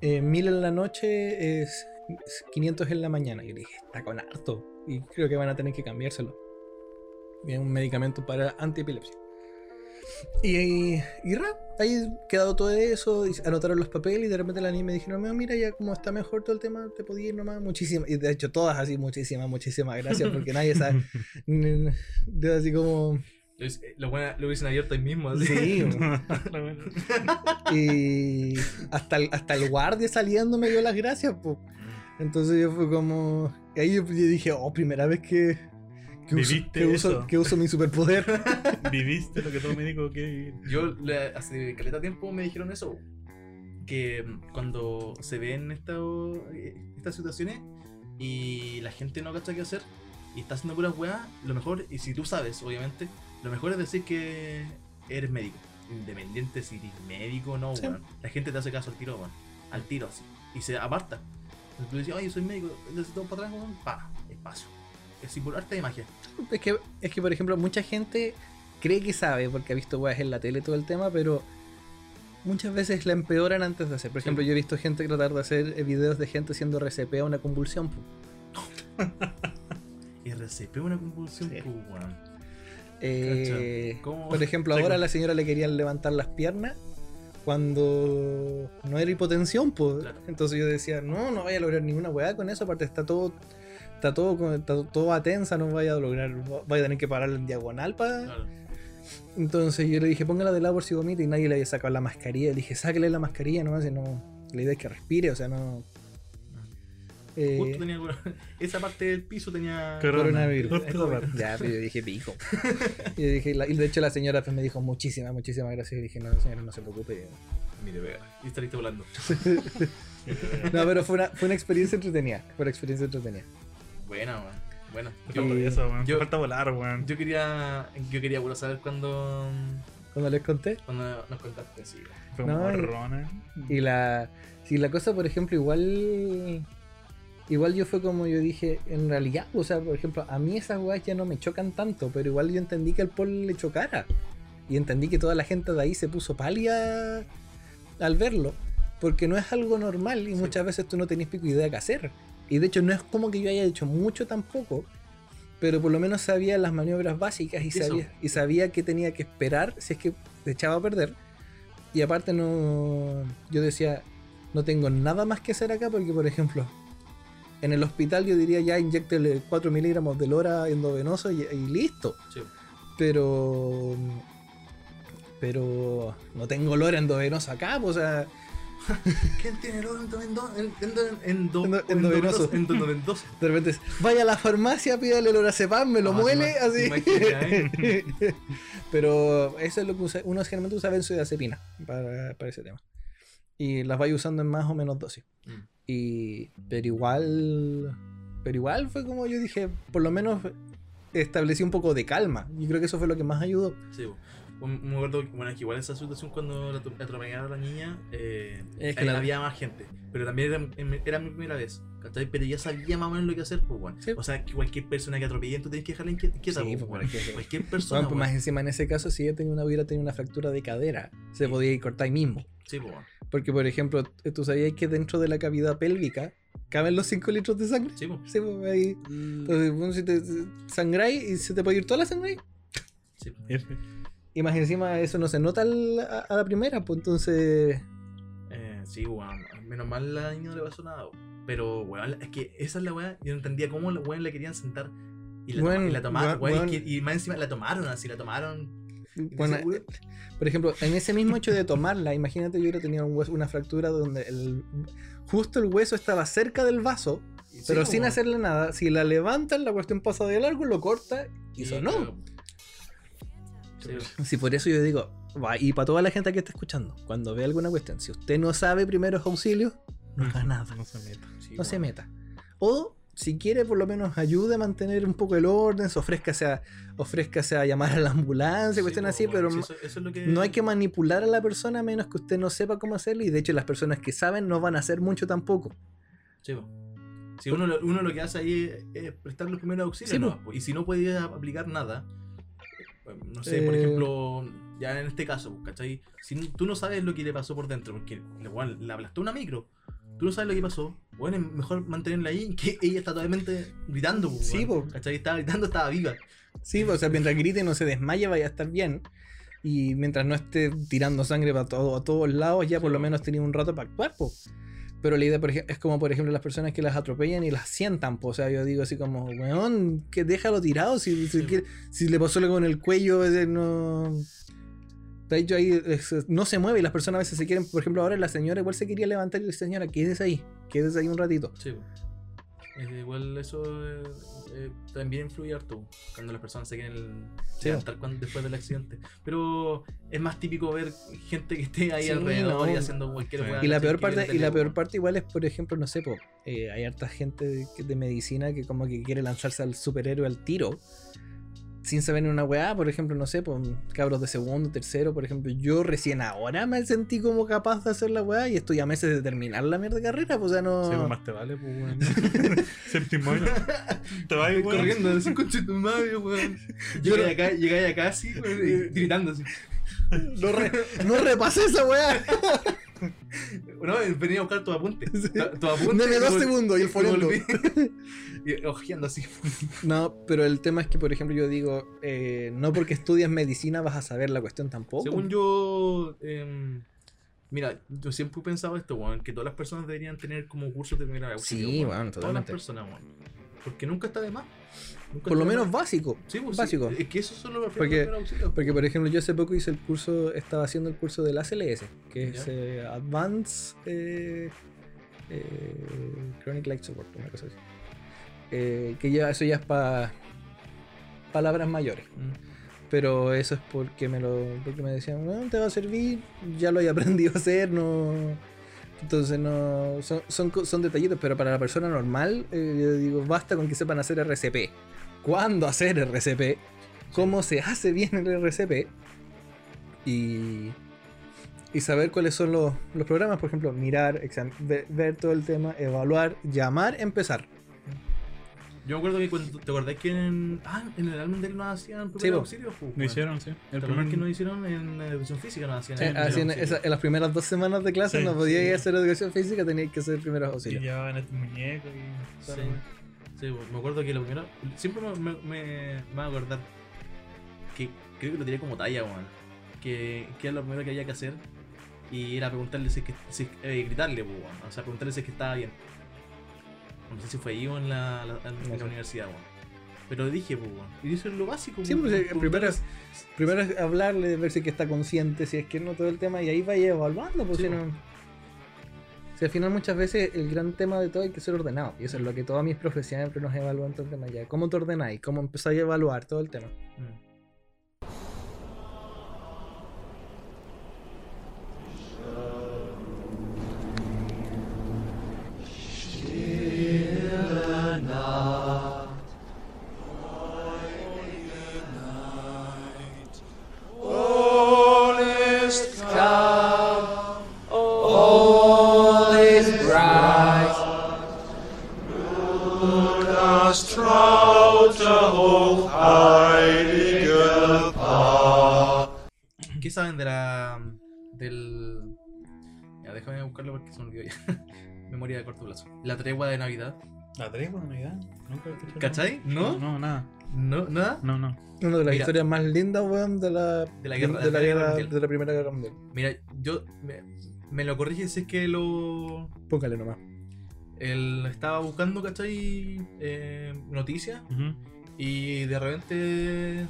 Eh, mil en la noche es 500 en la mañana. Y le dije, está con harto. Y creo que van a tener que cambiárselo. Es un medicamento para antiepilepsia. Y, y, y ra, ahí quedado todo eso, y anotaron los papeles y de repente la niña me dijeron, "No, mira ya como está mejor todo el tema, te podía ir nomás, muchísimas, y de hecho todas así, muchísimas, muchísimas gracias, porque nadie sabe, de así como, Lo, hubiese- lo, buena- lo hubiesen abierto ahí mismo. así. sí, y hasta el, hasta el guardia saliendo me dio las gracias, pues. Entonces yo fue como. y Ahí yo, yo dije, oh, primera vez que. Que uso, Viviste que, uso, eso. que uso mi superpoder. Viviste lo que todo médico quiere vivir. Yo le- hace caleta tiempo me dijeron eso. Que mm, cuando se ven esto- eh, estas situaciones y la gente no cacha qué hacer y está haciendo puras weas, lo mejor, y si tú sabes, obviamente, lo mejor es decir que eres médico. Independiente si eres médico o no, Sí. weón. La gente te hace caso al tiro, weón. Al tiro así. Y se aparta. Entonces tú dices, oye, soy médico, necesito para atrás, weón. Pa, espacio. Arte de magia. es, que, es que, por ejemplo, mucha gente cree que sabe porque ha visto weas en la tele todo el tema, pero muchas veces la empeoran antes de hacer. Por Sí. ejemplo, yo he visto gente tratar de hacer eh, videos de gente haciendo RCP a una convulsión. RCP una convulsión, Sí. Eh, por ejemplo, ahora a la señora le querían levantar las piernas cuando no era hipotensión, pues. Claro. Entonces yo decía, no, no vaya a lograr ninguna weá con eso, aparte está todo, está todo, está todo a tensa, no vaya a lograr, vaya a tener que parar en diagonal para. Claro. Entonces yo le dije, póngala de lado por si vomita y nadie le había sacado la mascarilla. Le dije, sáquele la mascarilla nomás, y no. La idea es que respire, o sea, no. Eh, Justo tenía esa parte del piso tenía Corona. coronavirus. Ya, pero yo dije pico. Y, yo dije, la- y de hecho la señora pues, me dijo muchísimas, muchísimas gracias. Y dije, no, señora, no se preocupe. Mire, vea, y saliste volando. No, pero fue una, fue una experiencia entretenida. Fue una experiencia entretenida. Buena, weón. Bueno, Me yo, falta eso, weón. Me yo- falta volar, weón. yo quería yo quería bueno, saber cuándo Cuando les conté. cuando nos contaste así. Fue No, como y- rona. Y la. Si la cosa, por ejemplo, igual. Igual yo fue como yo dije, en realidad, o sea, por ejemplo, a mí esas weas ya no me chocan tanto, pero igual yo entendí que al Paul le chocara. Y entendí que toda la gente de ahí se puso pálida al verlo. Porque no es algo normal y Sí. muchas veces tú no tenés pico idea qué hacer. Y de hecho no es como que yo haya hecho mucho tampoco, pero por lo menos sabía las maniobras básicas y Eso. sabía, y sabía que tenía que esperar si es que se echaba a perder. Y aparte no. Yo decía, no tengo nada más que hacer acá porque, por ejemplo, en el hospital yo diría ya inyectele 4 miligramos de lora endovenoso y, y listo. Sí. Pero. Pero no tengo lora endovenoso acá, pues, o sea. ¿Quién tiene el endo, endo, endo, endo, Endo- endovenoso. endovenoso? De repente es, vaya a la farmacia, pídale lorazepam, me lo Ah, muele, así. imaginas, ¿eh? Pero eso es lo que usa, uno generalmente usa benzodiazepina para, para ese tema. Y las vaya usando en más o menos dosis. Mm. Y, pero igual, pero igual fue como yo dije, por lo menos establecí un poco de calma. Y creo que eso fue lo que más ayudó. Sí. Un- me acuerdo, bueno, es que igual esa situación cuando la atro- atropellaron a la niña, eh, Es que la- había más gente. Pero también era, era mi primera vez, ¿cachai? Pero ya sabía más o menos lo que hacer, pues, bueno. Sí. O sea, que cualquier persona que atropellen, tú tienes que dejarla inquieta, quieta, Sí, pues, pues, bueno. cualquier- Cualquier persona, Bueno, pues bueno. más encima en ese caso, si ella tenía una, hubiera tenido una fractura de cadera, se Sí. podía ir cortar ahí mismo. Sí, pues, bueno. Porque, por ejemplo, tú sabías que dentro de la cavidad pélvica caben los 5 litros de sangre. Sí, pues. Sí, pues ahí. Entonces, bueno, si te sangráis y se te puede ir toda la sangre ahí. Sí, pues. Y más encima eso no se nota al- a, a la primera, pues entonces. Eh, sí, weón. Menos mal la niña no le pasó nada. Pero, weón, es que esa es la weá. Yo no entendía cómo la weón la querían sentar. Y la, Weón, toma- y la tomaron, y, que- y más encima la tomaron así, la tomaron. Bueno, eh, por ejemplo, en ese mismo hecho de tomarla, imagínate yo hubiera tenido un hueso- una fractura donde el, justo el hueso estaba cerca del vaso, Sí, pero sin hacerle nada. Si la levantan, la cuestión pasa de largo, lo corta y eso no. claro. Sí, Sí, por eso yo digo, y para toda la gente que está escuchando, cuando ve alguna cuestión, si usted no sabe primeros auxilios, no haga nada. No se meta. sí, no se weón. meta. O si quiere, por lo menos ayude a mantener un poco el orden, se ofrézcase a, ofrézcase a llamar a la ambulancia, Sí, cuestión pues, así, pero sí, ma- eso, eso es lo que... no hay que manipular a la persona a menos que usted no sepa cómo hacerlo. Y de hecho, las personas que saben no van a hacer mucho tampoco. Sí, po. Si uno, lo- uno lo que hace ahí es, es prestar los primeros auxilios, Sí, po. y si no puede aplicar nada, no sé, por Eh. ejemplo, ya en este caso, po, ¿cachai? Si tú no sabes lo que le pasó por dentro, porque weón, le aplastó una micro, tú no sabes lo que pasó, bueno, es mejor mantenerla ahí, que ella está totalmente gritando, po, Sí, weón, po. ¿cachai? Estaba gritando, estaba viva. Sí, o sea, mientras grite no se desmaye, vaya a estar bien. Y mientras no esté tirando sangre para todo, a todos lados, ya por Sí, lo po. menos tenía un rato para actuar, po. Pero la idea por es como, por ejemplo, las personas que las atropellan y las sientan, po. O sea, yo digo así como, weón, que déjalo tirado. Si, si, Sí. quiere- si le pasó algo en el cuello, no. Está hecho ahí, no se mueve y las personas a veces se quieren, por ejemplo, ahora la señora igual se quería levantar y dice, señora, quédese ahí, quédese ahí un ratito. Sí, Eh, igual eso eh, eh, también influye harto cuando las personas se quieren Sí. levantar cuando- después del accidente. Pero es más típico ver gente que esté ahí Sí, alrededor y no. haciendo cualquier Sí. Y la peor parte, y la peor parte igual es, por ejemplo, no sé, po, eh, hay harta gente de, de medicina que como que quiere lanzarse al superhéroe al tiro sin saber ni una weá, por ejemplo, no sé, pues cabros de segundo, tercero, por ejemplo, yo recién ahora me sentí como capaz de hacer la weá y estoy a meses de terminar la mierda de carrera, pues o sea, no... Sí, pues más te vale, pues, weón. Séptimo año. Te vas, corriendo, así con tu madre, weón. Llegáis acá, llegáis acá así, weón, y gritando así. no, re- no repasé esa weá. No, venía a buscar tu apunte. Sí. Tu- Tu apunte. Dame dos segundos y el. Y ojeando así. No, pero el tema es que, por ejemplo, yo digo, eh, no porque estudias medicina vas a saber la cuestión tampoco. Según yo, em, Mira, yo siempre he pensado esto, weón, que todas las personas deberían tener como cursos de primera auxilio. Sí, weón. Todas las personas, weón. Porque nunca está de más. Por lo menos básico. Sí, pues, básico. Sí. Es que eso son los Porque-. Porque, por ejemplo, yo hace poco hice el curso, estaba haciendo el curso del ACLS, que es eh, Advanced eh, eh, Chronic Life Support, una cosa así. Eh, que ya, eso ya es para palabras mayores. Mm. Pero eso es porque me lo porque me decían, no, te va a servir, ya lo he aprendido a hacer, no. Entonces no. Son, son, detallitos, pero para la persona normal, eh, yo digo, basta con que sepan hacer RCP. ¿Cuándo hacer RCP? ¿Cómo se hace bien el RCP? Y. Y saber cuáles son los, los programas, por ejemplo, mirar, exam- ver, ver todo el tema, evaluar, llamar, empezar. Yo me acuerdo que cuando te acordás que en, ah, en el álbum de él nos hacían primeros Sí, po. auxilios. pues, Lo weón. hicieron, sí. El primer que nos hicieron en educación física nos hacían. Sí, primer en, auxilio. esa- en las primeras dos semanas de clase Sí, no podía sí. ir a hacer educación física, tenía que hacer primeros Y auxilios. llevaban este muñeco y. Sí. Me acuerdo que lo primero. Siempre me, me, me, me voy a acordar que creo que lo tiré como talla, weón. Que, que era lo primero que había que hacer. Y era preguntarle si es que. Si, eh, gritarle, weón. O sea, preguntarle si es que estaba bien. No sé si fue ahí o en la, la- en No la universidad, weón. Pero dije, pues, weón. Y eso es lo básico, Sí, pues, eh, primero- si- Primero es hablarle, ver si es que está consciente, si es que no todo el tema, y ahí vaya evaluando, pues Sí, si no- Si al final muchas veces el gran tema de todo hay que ser ordenado, y eso es lo que todas mis profes siempre nos evalúan todo el tema ya. ¿Cómo te ordenáis? ¿Cómo empezáis a evaluar todo el tema? Mm. La tregua de Navidad. ¿La tregua de Navidad? Nunca he. ¿Cachai? ¿No? No, nada. ¿No? ¿Nada? No, no. Una de las Mira. historias más lindas, weón, de la, De la guerra- de la, de la guerra de la Primera Guerra Mundial. Mira, yo. Me, me lo corrige si es que lo. Póngale nomás. Él estaba buscando, ¿cachai? Eh, noticias. Y de repente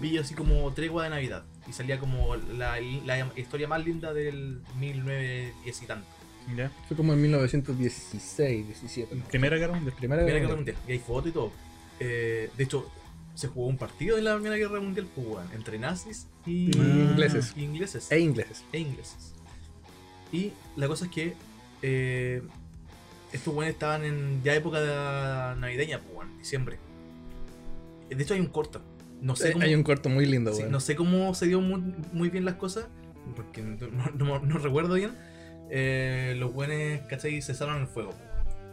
vi así como tregua de Navidad. Y salía como la, la historia más linda del 1910 y tanto. Ya. Fue como en 1916, 17. Primera guerra mundial. Primera Guerra Guerra Mundial. Mundial. Y hay fotos y todo. Eh, de hecho, se jugó un partido en la Primera Guerra Mundial pues, entre nazis y, Y ingleses. y ingleses. E ingleses. e ingleses. Y la cosa es que eh, estos weones estaban en ya época de navideña, pues, diciembre. De hecho, hay un corto. No sé Eh, cómo, Hay un corto muy lindo, sí, no sé cómo se dio muy, muy bien las cosas, porque no, no- no- no recuerdo bien. Eh, los buenos, ¿cachai? Cesaron el fuego.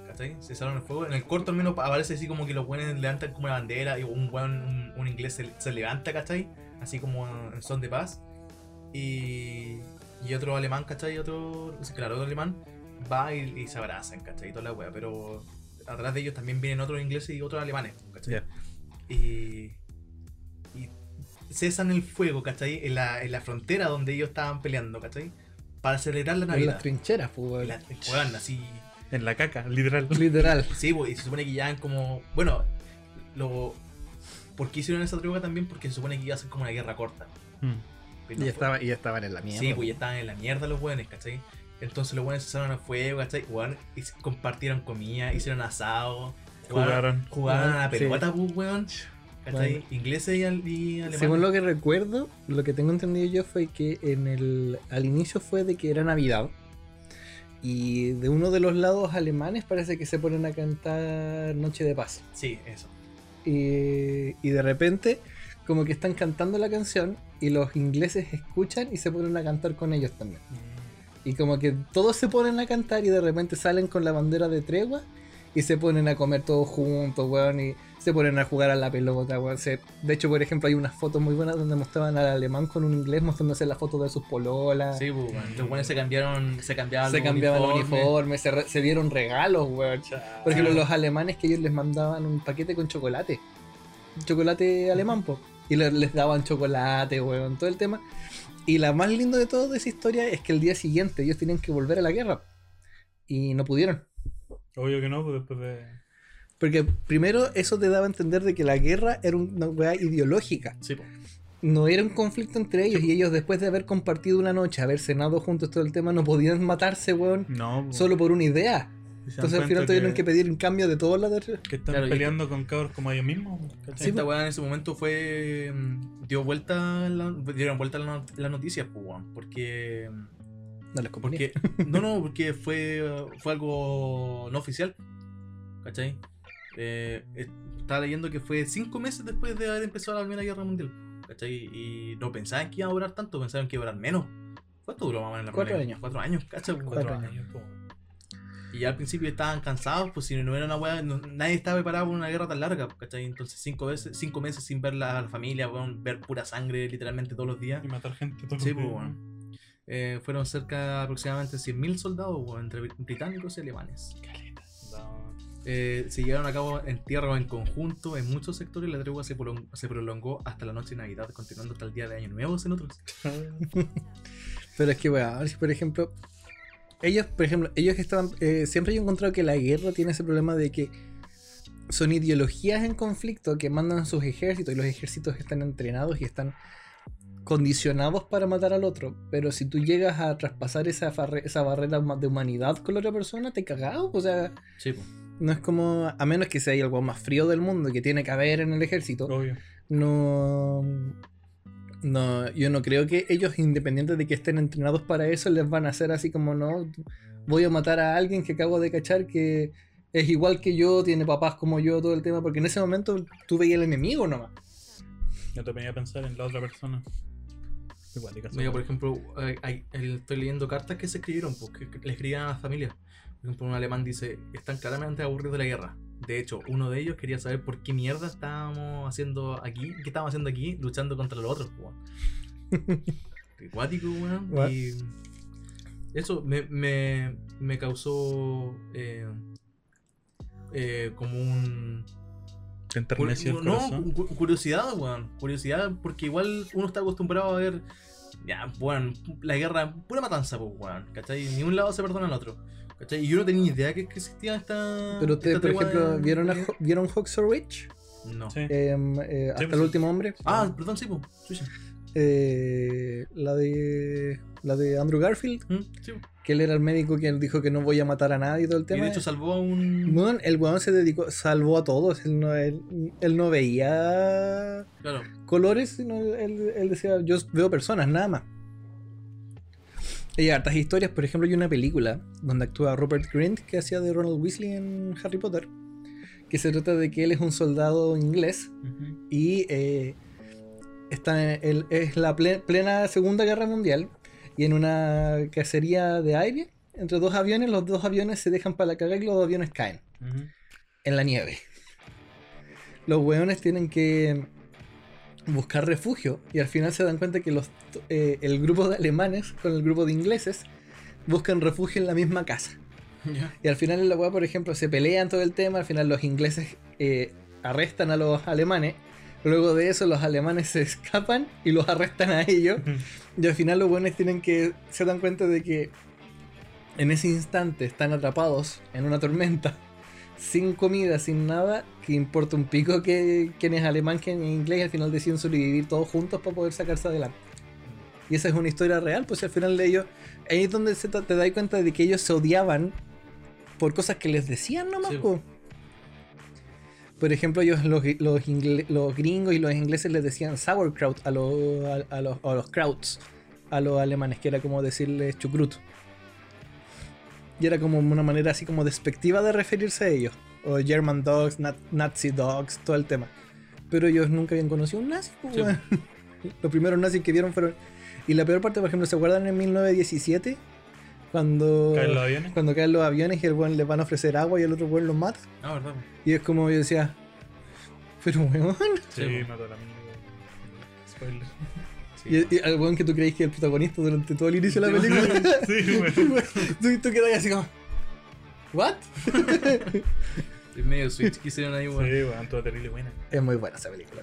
¿Cachai? Cesaron el fuego. En el corto al menos aparece así como que los buenos levantan como una bandera y un weón, un, un inglés se, se levanta, ¿cachai? Así como en son de paz. Y, y otro alemán, ¿cachai? Otro, claro, otro alemán va y, y se abrazan, ¿cachai? Y toda la wea. Pero atrás de ellos también vienen otros ingleses y otros alemanes, ¿cachai? Y, y cesan el fuego, ¿cachai? En la, en la frontera donde ellos estaban peleando, ¿cachai? Para celebrar la En Navidad. las trincheras, pues, weón. la- juegan así. En la caca, literal. Literal. Sí, pues, y se supone que ya como. Bueno, lo. ¿Por qué hicieron esa tregua también? Porque se supone que iba a ser como una guerra corta. Mm. Pero Y, no estaba, y estaban en la mierda. Sí, pues ya estaban en la mierda los buenos, ¿cachai? Entonces los buenos cesaron el fuego, ¿cachai? Jugaron, y se- compartieron comida, hicieron asado, Jugaron. jugaron a la Sí. pelota, pues, weón. Ingleses y, al- y alemanes. Según lo que recuerdo, lo que tengo entendido yo fue que en el al inicio fue de que era Navidad. Y de uno de los lados alemanes parece que se ponen a cantar Noche de Paz. Sí, eso. Y, y de repente, como que están cantando la canción y los ingleses escuchan y se ponen a cantar con ellos también. Y como que todos se ponen a cantar y de repente salen con la bandera de tregua y se ponen a comer todos juntos, weón, y se ponen a jugar a la pelota, weón. Se- de hecho, por ejemplo, hay unas fotos muy buenas donde mostraban al alemán con un inglés mostrándose la foto de sus pololas. Sí, pues, weón. Los buenos se cambiaron, se cambiaban se los cambiaban los uniformes. se, re- se dieron regalos, weón. Por ejemplo, los alemanes que ellos les mandaban un paquete con chocolate. Chocolate alemán, po. Y le- les daban chocolate, weón, todo el tema. Y la más lindo de todo de esa historia es que el día siguiente ellos tenían que volver a la guerra. Y no pudieron. Obvio que no, pues después de. Porque primero eso te daba a entender de que la guerra era una weá ideológica. Sí, po. No era un conflicto entre ellos y ellos después de haber compartido una noche, haber cenado juntos todo el tema, no podían matarse, weón, No, pues, solo por una idea. Entonces al final tuvieron que pedir un cambio de todos los... que están Claro, peleando con cabros como ellos mismos. ¿cachai? Esta weá en ese momento fue. mm, dio vuelta. La, dieron vuelta las not- las noticias, pues, weón. Porque. No les convenía. Porque. No, no, porque fue. Fue algo no oficial. ¿Cachai? Eh, estaba leyendo que fue cinco meses después de haber empezado la Primera Guerra Mundial. ¿Cachai? Y no pensaban que iba a durar tanto, pensaban que iba a durar menos. ¿Cuánto duró más menos la Cuatro años. Cuatro años, ¿cachai? Cuatro Cuatro años. años, pues. Y ya al principio estaban cansados, pues si no era una weá, no- nadie estaba preparado para una guerra tan larga, ¿cachai? Entonces cinco, veces, cinco meses sin ver la, la familia, weón, ver pura sangre literalmente todos los días. Y matar gente todo Sí, pues, weón. Eh, fueron cerca de aproximadamente 100.000 soldados, entre br- británicos y alemanes. Eh, se llevaron a cabo en tierra o en conjunto en muchos sectores. La tregua se, se prolongó hasta la noche de Navidad, continuando hasta el día de Año Nuevo en otros. Pero es que, weón, si por ejemplo, ellos, por ejemplo, ellos estaban, eh, siempre yo he encontrado que la guerra tiene ese problema de que son ideologías en conflicto que mandan sus ejércitos y los ejércitos están entrenados y están condicionados para matar al otro. Pero si tú llegas a traspasar esa, esa barrera de humanidad con la otra persona, te cagado. O sea, Sí, pues. no es como, a menos que sea algo más frío del mundo que tiene que haber en el ejército Obvio. no, no, yo no creo que ellos, independientes de que estén entrenados para eso, les van a hacer así como no, voy a matar a alguien que acabo de cachar que es igual que yo, tiene papás como yo, todo el tema, porque en ese momento tú veías el enemigo nomás. Yo te venía a pensar en la otra persona. Mira, por ejemplo, hay- hay- el- estoy leyendo cartas que se escribieron, pues, que, que le escribían a las familias. Por ejemplo, un alemán dice, están claramente aburridos de la guerra. De hecho, uno de ellos quería saber por qué mierda estábamos haciendo aquí, qué estábamos haciendo aquí, luchando contra los otros, weón. Qué cuático, weón. Y eso me, me, me causó eh, eh, como un... Te enterneció el no, corazón. curiosidad, weón. Curiosidad, porque igual uno está acostumbrado a ver. Ya, bueno, la guerra, pura matanza, pues, weón. ¿Cachai? Ni un lado se perdona al otro. ¿Cachai? Y yo no tenía idea que, que existía esta. Pero ustedes, esta por ejemplo, de- ¿vieron, a, de- Ho- ¿vieron Hawks Ridge? No. Sí. Em, eh, hasta pues el último hombre. Ah, perdón, sí, pues. Eh, la de la de Andrew Garfield, Mm, sí, po. Que él era el médico que dijo que no voy a matar a nadie y todo el Y tema. de hecho salvó a un. El weón se dedicó, salvó a todos. Él no, él, él no veía Claro. colores, sino él, decía, yo veo personas, nada más. Y hay hartas historias, por ejemplo, hay una película donde actúa Rupert Grint, que hacía de Ronald Weasley en Harry Potter, que se trata de que él es un soldado inglés y eh, está en- es la ple- plena Segunda Guerra Mundial y en una cacería de aire entre dos aviones, los dos aviones se dejan para la cagada y los dos aviones caen en la nieve. Los weones tienen que buscar refugio y al final se dan cuenta que los, eh, el grupo de alemanes con el grupo de ingleses buscan refugio en la misma casa. Y al final en la weá, por ejemplo, se pelean todo el tema, al final los ingleses eh, arrestan a los alemanes, luego de eso los alemanes se escapan y los arrestan a ellos, y al final los buenos tienen que, se dan cuenta de que en ese instante están atrapados en una tormenta, sin comida, sin nada, que importa un pico que quién es alemán, quién es inglés, y al final deciden sobrevivir todos juntos para poder sacarse adelante. Y esa es una historia real, pues al final de ellos, ahí es donde se te, te das cuenta de que ellos se odiaban por cosas que les decían nomás. Sí, po. Por ejemplo, ellos, los, los, ingle- los gringos y los ingleses les decían sauerkraut a los, a, a los, a los krauts, a los alemanes, que era como decirles chucrut. Y era como una manera así como despectiva de referirse a ellos. O German dogs, na- Nazi dogs, todo el tema. Pero ellos nunca habían conocido un nazi. po, Sí. Los primeros nazis que vieron fueron... Y la peor parte, por ejemplo, ¿se acuerdan en 1917? Cuando... ¿Caen los aviones? Cuando caen los aviones y el buen les van a ofrecer agua y el otro buen los mata. Ah, verdad. Y es como yo decía, pero weón. Sí, Sí, mató al amigo. Spoiler. Sí. Y, y al weón que tú crees que es el protagonista durante todo el inicio de la película. Sí, bueno. tú, tú quedas así como, ¿what? Es medio switch que hicieron ahí, Sí, weón. weón, todo terrible buena. Es muy buena esa película.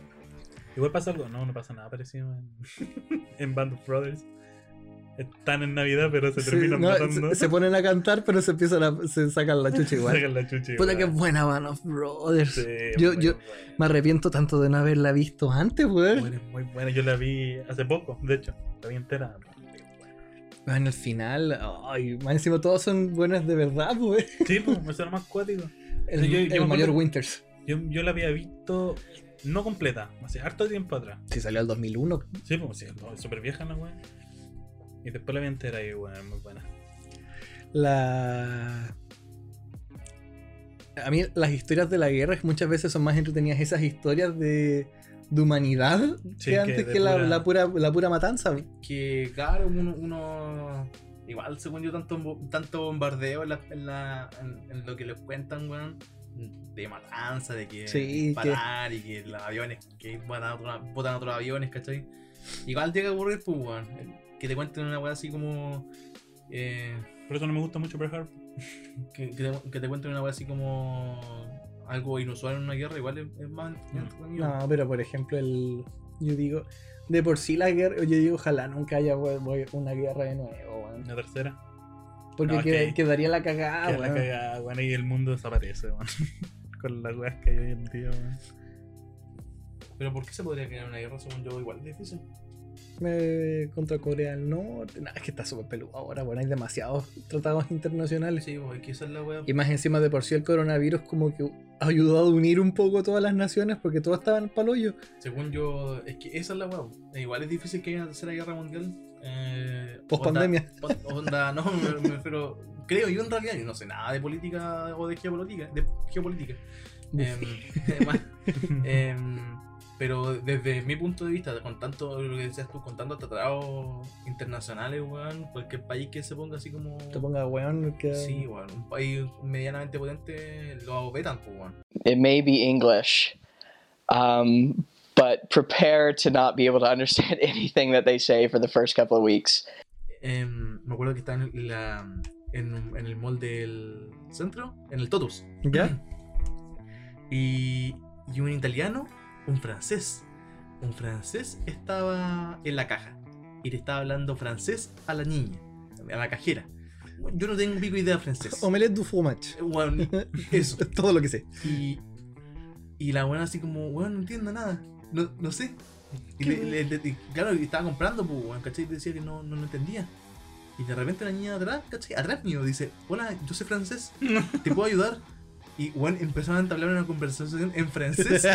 Igual pasa algo, no, no pasa nada parecido en, en Band of Brothers. Están en Navidad, pero se Sí, terminan no, matando. se, se ponen a cantar, pero se empiezan a, se sacan la chucha igual. Sacan la chucha Puta que buena Band of Brothers. Sí, yo, yo buena. me arrepiento tanto de no haberla visto antes, weón. Buena, muy buena. Yo la vi hace poco, de hecho. La vi entera. En el final, ay, más encima todos son buenos de verdad, weón. Sí, pues, eso era más cuático. El, yo- yo el me mayor acuerdo- Winters. Yo, yo la había visto no completa, hace harto tiempo atrás. Sí, salió al 2001. Sí, pues sí, súper vieja la weá. Y después la vi entera y bueno, es muy buena. La. A mí las historias de la guerra muchas veces son más entretenidas esas historias de, de humanidad Sí, que que antes de que la, pura- la pura, la pura matanza. Que, claro, uno, uno- igual, según yo, tanto, tanto bombardeo en, la, en, la- en- en lo que les cuentan, weón, de matanza, de que Sí, parar y que los aviones, que botan, otro- botan otros aviones, ¿cachai? Igual llega a aburrir, pues, weón, que te cuenten una weá así como. eh, Por eso no me gusta mucho Pearl Harbor. que, que te, que te cuenten una weá así como. Algo inusual en una guerra, igual es, es más entretenido. No, pero por ejemplo, el. Yo digo, de por sí la guerra. Yo digo, ojalá nunca haya una guerra de nuevo, weón. La tercera. Porque No, es qued- que- quedaría la cagada, que la cagada, weón, y el mundo desaparece, weón. Con las weas que hay hoy en día, weón. Pero ¿por qué se podría crear una guerra, según yo, igual difícil? Eh, contra Corea del Norte. Nah, es que está súper peludo ahora, bueno, hay demasiados tratados internacionales. Sí, pues, que esa es la weá. Y más encima de por sí el coronavirus como que ayudó a unir un poco todas las naciones porque todos estaban palo hoyo. Según yo, es que esa es la weá. Igual es difícil que haya una tercera guerra mundial. Eh, Post pandemia. Onda, no, me, me refiero. Creo yo en realidad, yo no sé nada de política o de geopolítica. De geopolítica. Además, em, pero desde mi punto de vista, con tanto lo que decías tú, con tantos tratados internacionales, weón, cualquier país que se ponga así como. Te ponga weón que... Sí, weón, un país medianamente potente lo vetan, pues, weón. it may be English, um, but prepare to not be able to understand anything that they say for the first couple of weeks. Em, me acuerdo que estaba en, la, en, en el mall del centro, en el Totus. ¿Ya? Y, y un italiano, un francés. Un francés estaba en la caja y le estaba hablando francés a la niña, a la cajera. Yo no tengo pico idea de francés. Omelette du fromage. Weón, eso. Es todo lo que sé. Y, y la buena así como, weón, no entiendo nada. No, no sé. Y, le- le- le- y claro, estaba comprando, pues, weón, ¿cachai? Y decía que no, no lo entendía. Y de repente la niña de atrás, ¿cachai? Atrás mío dice, hola, yo sé francés, ¿te puedo ayudar? Y, weón, empezaron a entablar una conversación en francés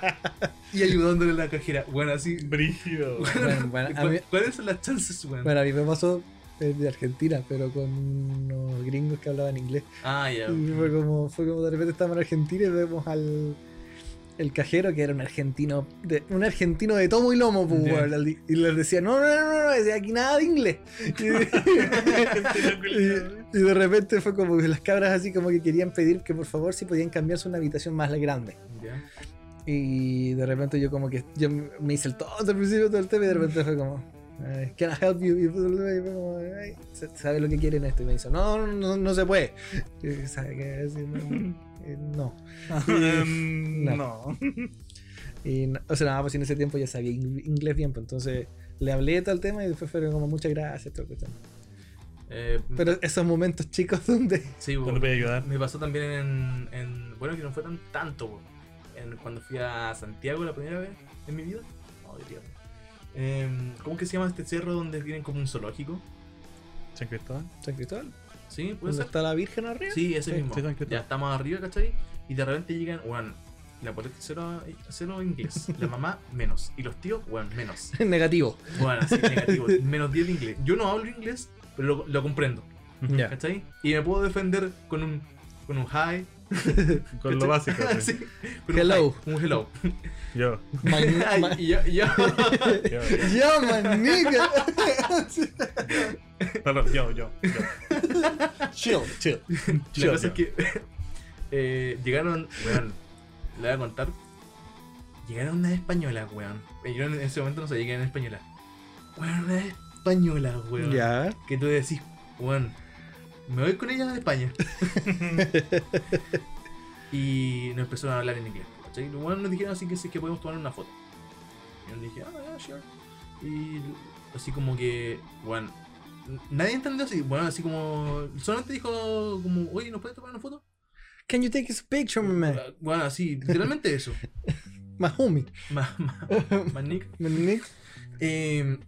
y ayudándole a la cajera. Bueno, así. Brígido. Bueno, bueno, a ¿cu- mí- ¿Cuáles son las chances, weón? Bueno, a mí me pasó de Argentina, pero con unos gringos que hablaban inglés. Ah, ya. Y fue como, fue como de repente estábamos en Argentina y vemos al el cajero que era un argentino de, un argentino de tomo y lomo pues, al- y les decía no no no no, no decía aquí nada de inglés y, y de repente fue como que las cabras así como que querían pedir que por favor si podían cambiarse una habitación más grande Ya. y de repente yo como que yo me hice el todo al principio todo el tema y de repente fue como Can I help you? Y fue como, "Ay, ¿Sabe lo que quieren esto? Y me dice, no, no, no, no se puede. Y yo, ¿sabe qué decir? No. Eh, no. Mm, No. no. Y, no- o sea, nada, pues en ese tiempo ya sabía ing- inglés bien, pues entonces le hablé todo el tema y después fueron como muchas gracias. Todo, cuestión. Eh, Pero esos momentos chicos donde... sí, No ayudar. Me pasó también en, en- Bueno, que no fue tan tanto. En- cuando fui a Santiago la primera vez en mi vida. No. Em, ¿Cómo que se llama este cerro donde tienen como un zoológico? San Cristóbal. San Cristóbal, ¿Sí? ¿Puede ser? está la Virgen arriba. Sí, ese Sí, mismo. sí, ya estamos arriba, ¿cachai? Y de repente llegan, bueno, la poleta cero, cero inglés, la mamá menos, y los tíos, bueno, menos. Negativo. Bueno, así negativo, menos 10 de inglés. Yo no hablo inglés, pero lo, lo comprendo, Ya. ¿cachai? Y me puedo defender con un, con un hi. Con lo básico. sí. Con Hello. Un hello. Yo. My- yo, yo- Yo, yo. Man, nigga. No, yo, yo. yo. chill, chill. La Yo, cosa yo. es que eh, llegaron, weón, le voy a contar. Llegaron unas españolas, weón. Yo en ese momento no sabía que eran españolas. Weón, unas españolas, weón. Ya. Que tú decís, weón, me voy con ellas a España. y nos empezaron a hablar en inglés. ¿cachai? Los nos dijeron así que podemos tomar una foto. Y yo dije, ah, yeah, sure. Y así como que, bueno, nadie entendió así, bueno, así como, solamente dijo como, oye, ¿nos puedes tomar una foto? Can you take a picture, my man? Bueno, así, literalmente eso. My homie. Más, más, más Nick. My Nick. Eh,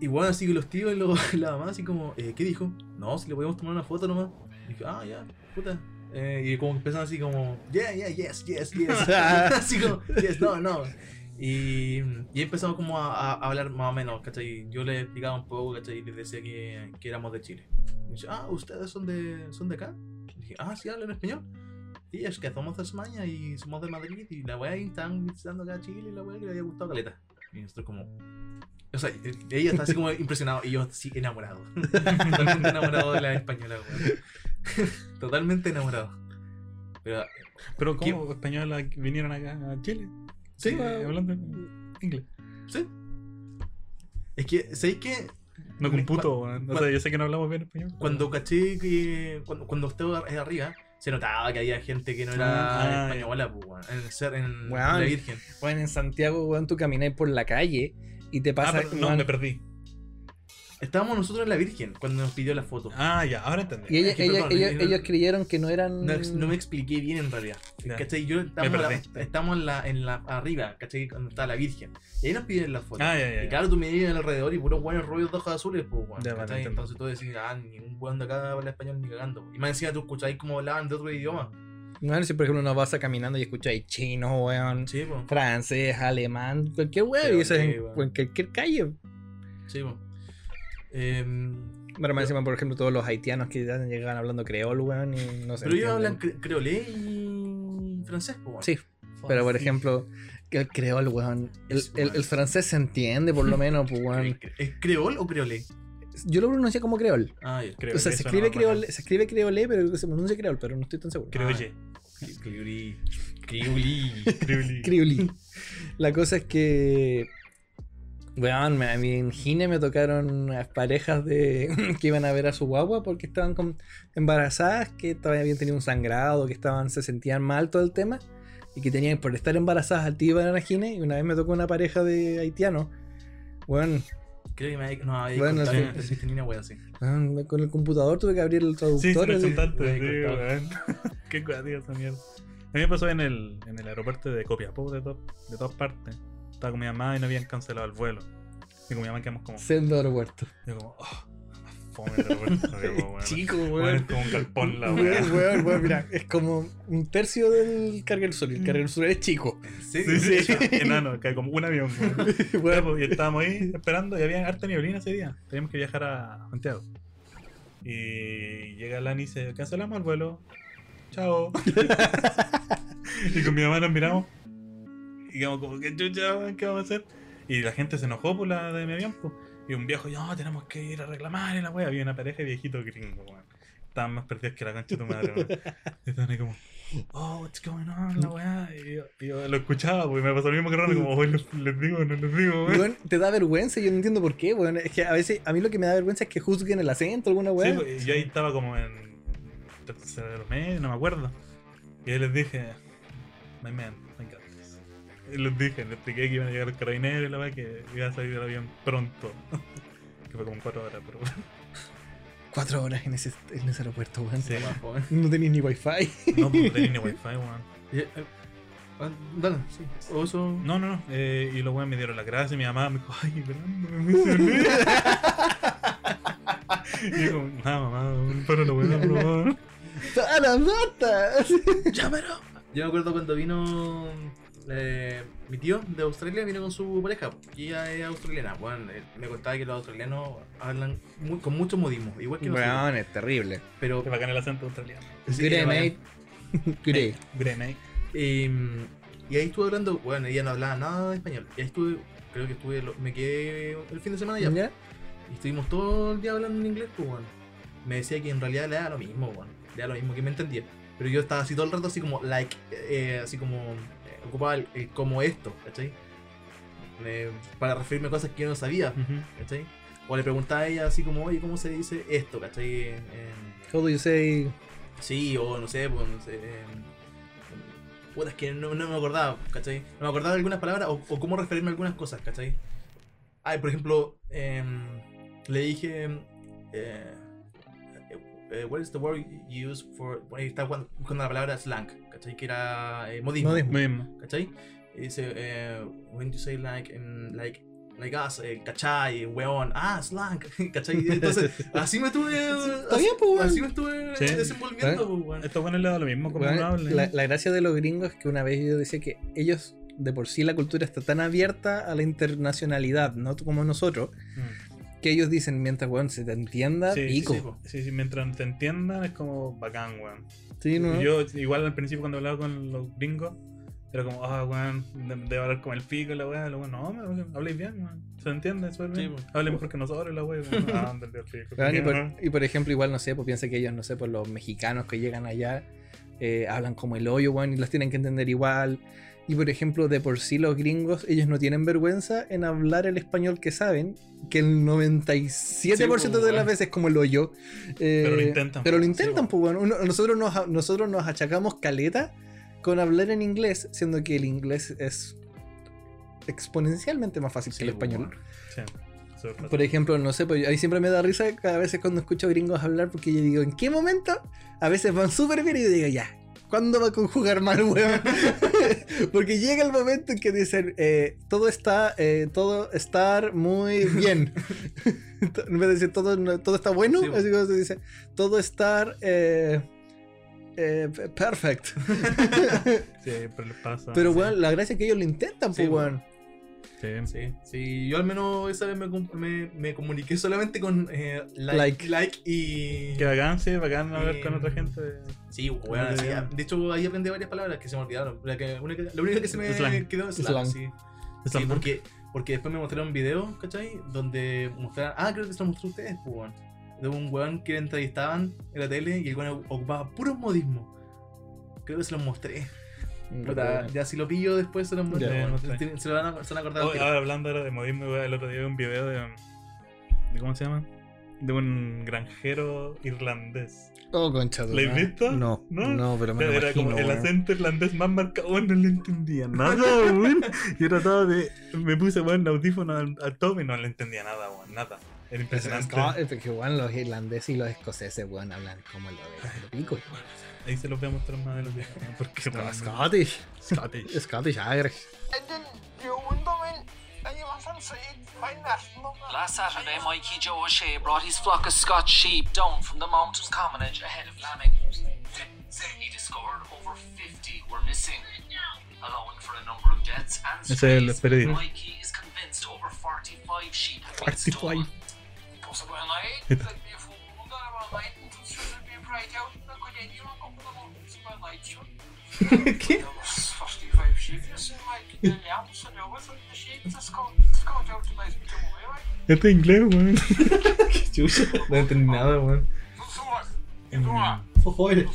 y bueno, así que los tíos y, los- la mamá, así como, eh, ¿qué dijo? No, si le podemos tomar una foto nomás. Y dije, ah, ya, puta. Eh, y como empezaron así como, yeah, yeah, yes, yes, yes. así como, yes, no, no. Y, y empezamos como a, a hablar más o menos, ¿cachai? Yo les explicaba un poco, ¿cachai? Y les decía que, que éramos de Chile. Y dice, ah, ¿ustedes son de, son de acá? Y dije, ah, sí, hablan español. Sí, es que somos de España y somos de Madrid y la weá están visitando acá a Chile y la weá que le había gustado caleta. Y nosotros como... O sea, ella está así como impresionado y yo sí enamorado. Totalmente enamorado de la española, weón. Totalmente enamorado. Pero Pero. ¿cómo españolas vinieron acá a Chile? Sí, weón. hablando inglés. sí. Es que, ¿sabéis que No computo, weón. O sea, yo sé que no hablamos bien español. cuando caché que cuando, cuando estaba ar- arriba se notaba que había gente que no era Ah, española, pues, weón, en, en, en la Virgen. Bueno, en Santiago, weón, tú camináis por la calle y te Ah, pasa. pero no, me perdí. Estábamos nosotros en la Virgen cuando nos pidió la foto. Ah, ya, ahora entendí. y ella- es que, ella- perdón, ella- no- ellos creyeron que no eran. No, me expliqué bien en realidad. ¿Cachai? Yo estamos, Me la- perdí. estamos en la, en la arriba, ¿cachai? Cuando está la Virgen. Y ahí nos piden la foto. Ah, ya, ya, Y claro, tú me dices alrededor y puros buenos rollos de hojas azules, pues, weón, Ya, vale. Entonces tú decís, ah, ningún weón de acá habla español ni cagando. Y más encima tú escucháis como hablaban de otro idioma. Bueno, si por ejemplo no vas a caminando y escucháis chino, weón, Sí, francés, alemán, cualquier weón, y eso es Sí, en, weón. cualquier calle. Sí, pues. Em, más encima, por ejemplo, todos los haitianos que ya llegan hablando creol, weón, y no sé. pero ellos hablan cre creolé y francés, weón. Sí, pero por ejemplo, el creol, weón. El, el- el francés se entiende, por lo menos, pues, weón. ¿Es creol o creolé? Yo lo pronuncié como creol. Ah, o sea, se escribe, no, creole, se escribe creolé, pero se pronuncia creol, pero no estoy tan seguro. Creo Ah. Criolí. Criolí. La cosa es que. Weón, me- a mí en Gine me tocaron unas parejas de que iban a ver a su guagua porque estaban con- embarazadas, que todavía habían tenido un sangrado, que estaban, se sentían mal todo el tema, y que tenían por estar embarazadas al tío iban a Gine, y una vez me tocó una pareja de haitianos. Weón, Creo que me no, había Bueno, contado sí. que existe ni una wea así. con el computador tuve que abrir el traductor. sí. Qué cuadrillo esa mierda. A mí me pasó en el, en el aeropuerto de Copiapó, de, to- de todas partes. Estaba con mi mamá y no habían cancelado el vuelo. Y con mi mamá quedamos como. Sendo aeropuerto. Yo como, oh, fome el aeropuerto. Digo, weón. Chico, Weón, weón. es como un galpón la Weón, weá. weón, weón, mira, es como un tercio del carga del sol. y El carga del sol es chico. Sí, Sí, sí, enano, que hay como un avión. Weón, pues, y estábamos ahí esperando y había harta nieblina ese día. Teníamos que viajar a Santiago. Y llega Lani y dice, cancelamos el vuelo. Chao. y con mi mamá nos miramos. Y quedamos como, ¿qué chucha? ¿Qué vamos a hacer? Y la gente se enojó por la de mi avión. pues. Y un viejo, no, tenemos que ir a reclamar. Y la wea, había una pareja de viejitos gringos, weón. Estaban más perdidos que la concha de tu madre, weón. Y estaban ahí como, oh, what's going on, la weá. Y yo, y yo lo escuchaba, pues y me pasó lo mismo que Ronald, como, oh, les, les digo, no les digo, weón. te da vergüenza yo no entiendo por qué, weón. Es que a veces, a mí lo que me da vergüenza es que juzguen el acento, alguna Sí, weón. pues, yo ahí estaba como en tercero medio, no me acuerdo. Y ahí les dije, my man, got this. Y les dije, les expliqué que iban a llegar los carabineros y la weá, que iba a salir el avión pronto. que fue como cuatro horas, pero Cuatro horas en ese, en ese aeropuerto, weón. sí. ¿eh? No tenéis ni wifi. No, pues no tenía ni wifi, weón. Y, eh, ah, Dale, sí. O eso. No, no, no. Eh, y los weones me dieron las gracias y mi mamá me dijo, ay, Fernando, me emocioné. y yo como, nada, mamá, para la weá, por favor. ¡Para, basta! ¡Llámalo! Yo me acuerdo cuando vino eh, mi tío de Australia, vino con su pareja, y ella es australiana. Bueno, eh, me contaba que los australianos hablan muy- con mucho modismo, igual que nosotros. Weón, es terrible. Pero Qué bacán el acento australiano. sí, Grey, mate. Grey. Grenade. Y, y ahí estuve hablando, bueno, ella no hablaba nada de español. Y ahí estuve, creo que estuve, lo- me quedé el fin de semana ya. ¿Ya? Y estuvimos todo el día hablando en inglés, pues, bueno. Me decía que en realidad le da lo mismo, bueno. Da lo mismo que me entendía. Pero yo estaba así todo el rato, así como, like, eh, así como, eh, ocupaba el, el como esto, ¿cachai? Eh, para referirme a cosas que yo no sabía. ¿cachai? O le preguntaba a ella así como, oye, ¿cómo se dice esto, ¿cachai? How do you say? sí, o no sé, pues, no sé. Puta, es que no, no me acordaba, ¿cachai? No me acordaba de algunas palabras o, o cómo referirme a algunas cosas, ¿cachai? Ah, por ejemplo, em, le dije. Eh, eh, what is the word you use for. Ahí está buscando la palabra slang, ¿cachai? Que era eh, modismo, Modismo. ¿cachai? Y dice, eh, when you say like, em, like, like us, eh, ¿cachai? Weón, ah, slang, ¿cachai? Entonces, así me estuve. Está bien, pues. Así me estuve Sí. desenvolviendo, pues, weón. Esto bueno le da lo mismo como habla. la, la gracia de los gringos es que una vez yo decía que ellos, de por sí, la cultura está tan abierta a la internacionalidad, no como nosotros, Mm. Que ellos dicen, mientras weón se te entienda, Sí, pico. sí, po. Sí, sí, mientras te entiendan es como bacán, weón. Sí, ¿no? Yo, igual al principio cuando hablaba con los gringos, era como, ah, weón, de- debe hablar como el pico y la weá. Lo weón, no, me, habléis bien, weón. Se entiende, súper bien. Sí. Hable mejor que nosotros, la weá. weón. Ah. Weón, por, y por ejemplo, igual, no sé, pues piensa que ellos, no sé, pues los mexicanos que llegan allá eh, hablan como el hoyo, weón, y los tienen que entender igual. Y por ejemplo, de por sí los gringos, ellos no tienen vergüenza en hablar el español que saben, que el 97% Sí, de pues, las weón. veces es como el hoyo. Eh, Pero lo intentan, Pero lo pues, intentan, sí, pues, weón. Uno- nosotros, nos, nosotros nos achacamos caleta con hablar en inglés, siendo que el inglés es exponencialmente más fácil que el pues, español. fácil. Por ejemplo, no sé, pues ahí siempre me da risa cada vez cuando escucho gringos hablar porque yo digo, ¿en qué momento? A veces van súper bien y yo digo, ya, ¿cuándo va a conjugar mal, weón? porque llega el momento en que dicen, eh, todo está, eh, todo estar muy bien. en vez de decir todo, todo está bueno, Sí, así como se dice, todo estar eh, eh, perfect. Sí, pero pasa. Pero, sí. weón, la gracia es que ellos lo intentan, Sí, pues, weón. weón. Sí. Sí, sí, yo al menos esa vez me, me, me comuniqué solamente con eh, like, Like. like, y. Qué bacán, sí, bacán hablar con otra gente. Sí, Muy así, de hecho ahí aprendí varias palabras que se me olvidaron. La, que, una que- la única que se me Slang. quedó es Slang. slang, sí. Porque, porque después me mostraron videos, ¿cachai? Donde mostraron. Ah, creo que se lo mostró a ustedes, pues, weón. De un weón que entrevistaban en la tele y el weón ocupaba puros modismos. Creo que se los mostré. Puta, ya si lo pillo después se los muestro. Weón. muestra. Se, se lo van a, se van a acordar. Oh, ahora hablando ahora de modismo, weón, el otro día vi un video de, de. ¿Cómo se llama? De un granjero irlandés. Oh, concha. ¿Lo has visto? No, ¿No? no, pero me lo Era como el weón. acento irlandés más marcado, weón, no le entendía nada, weón. Yo trataba de. Me puse, weón, audífono al, al top y no le entendía nada, weón, nada. Era Es, impresionante. es que weón, los irlandeses y los escoceses, weón, hablan como lo de lo pico. Ahí se los voy a mostrar más de los días. Porque No, weón, Scottish. Scottish. Scottish Irish. Last Saturday, Mikey Joe O'Shea brought his flock of Scotch sheep down from the mountains commonage ahead of lambing. He discovered over 50 were missing, allowing for a number of deaths and Ese es el strays. Mikey is convinced over 45 sheep have been 45. stolen. Este es inglés, weón. Chucha, no entendí nada, weón. Joder.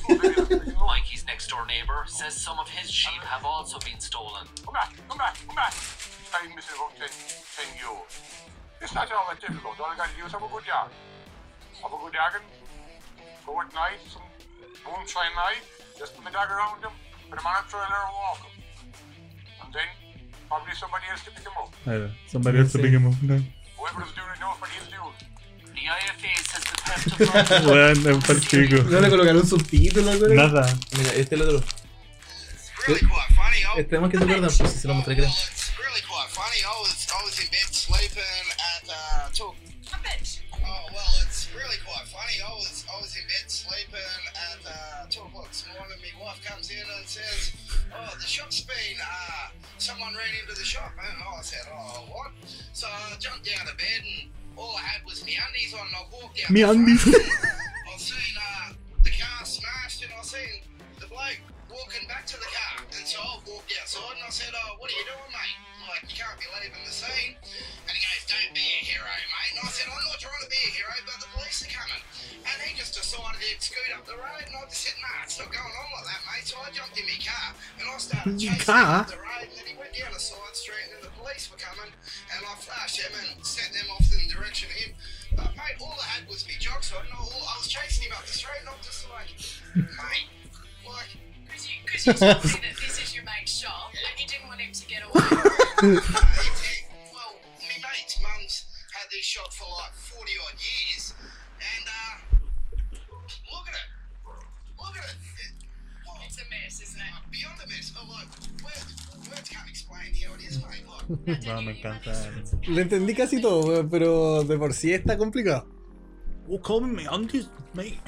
Mikey's next door neighbour says some of his sheep have also been stolen. Come back, come back, come back. I'm missing about 10, 10 euro. It's not all that difficult. All I gotta do is have a good yard. Have a good yard. Go at night, some moonshine night. Just put the dog around them, But I'm after walk. And then probably somebody else to pick him up. Somebody else to pick him up. No. Whoever's doing it knows what he's doing. Bueno, es para chico. No le colocaron subtítulos, güey. Nada. Mira, este es el otro. Este más que se acuerdan, pues si se lo mostré, creo. It's really funny. Sleeping at uh, the shop's been uh, someone ran into the shop." And I said, "Oh, what?" So I jumped out of bed and all I had was my undies on. And I walked out. Me the undies. I seen uh, the car smashed, and I seen the bloke walking back to the car. And so I walked outside and I said, Oh, what are you doing, mate? Like, you can't be leaving the scene. And he goes, Don't be a hero, mate. And I said, I'm not trying to be a hero, but the police are coming. And he just decided he'd scoot up the road. And I just said, Nah, it's not going on like that, mate. So I jumped in my car and I started chasing Car? him up the road. And then he went down a side street and then the police were coming. And I flashed him and sent them off in the direction of him. But, mate, all I had was my jocks on. And I, I was chasing him up the street and I'm just like, Mate, like, Because you, 'cause you told me that this is it- it- well, me mate's mum's had this shop No, me encanta. Le entendí casi todo, pero de por sí está complicado. Oh, call me undies, mate.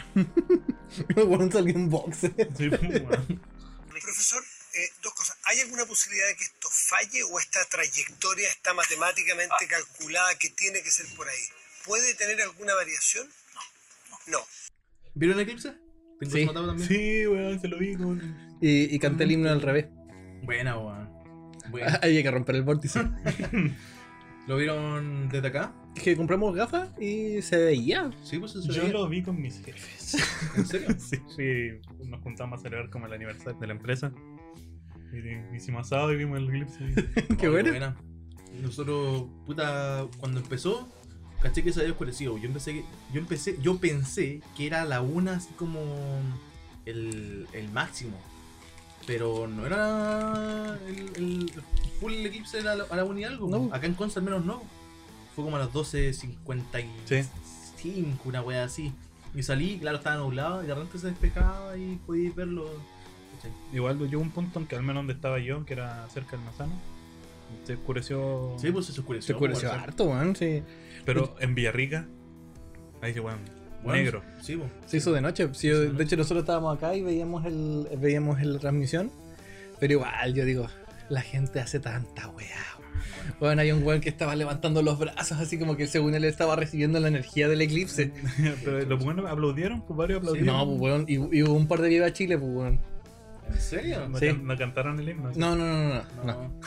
Weón salió en boxe. Sí, pues, weón. Profesor, eh, dos cosas. ¿Hay alguna posibilidad de que esto falle o esta trayectoria está matemáticamente calculada que tiene que ser por ahí? ¿Puede tener alguna variación? No. No. ¿Vieron Eclipse? ¿Tengo Sí. también? Sí, weón, se lo vi con. Y, y canté el himno al revés. Buena, weón. Buena. Había que romper el vórtice. ¿Lo vieron desde acá? Es que compramos gafas y se veía. Sí, pues eso Yo veía. lo vi con mis jefes. ¿En serio? Sí, sí, nos juntamos a celebrar como el aniversario de la empresa. Y hicimos asado y vimos el eclipse. Qué Oh, bueno. buena. Nosotros, puta, cuando empezó, caché que se había oscurecido. Yo empecé, que- yo empecé, yo pensé que era la una así como el, el máximo. Pero no era el, el full eclipse era a la, una y algo. No. Acá en Conce al menos no. Fue como a las 12.55, Sí. una wea así. Y salí, claro, estaba nublado y de repente se despejaba y podíais verlo. ¿Cachai? Igual llegó un punto en que al menos donde estaba yo, que era cerca del Mazano, se oscureció. Sí, pues se oscureció. Se oscureció pues, harto, weón. Sí. Pero en Villarrica, ahí sí, weón, bueno, negro. Sí, pues. Se hizo de noche. Sí, hizo de de noche. hecho, nosotros estábamos acá y veíamos el veíamos la transmisión. Pero igual, yo digo, la gente hace tanta weá. Bueno, hay un weón que estaba levantando los brazos así como que según él estaba recibiendo la energía del eclipse. Pero los buenos aplaudieron, pues varios aplaudieron. No, pues weón, y, y hubo un par de Viva Chile, pues weón. ¿En serio? No, Sí. can- no cantaron el himno. No, no, no, no, no.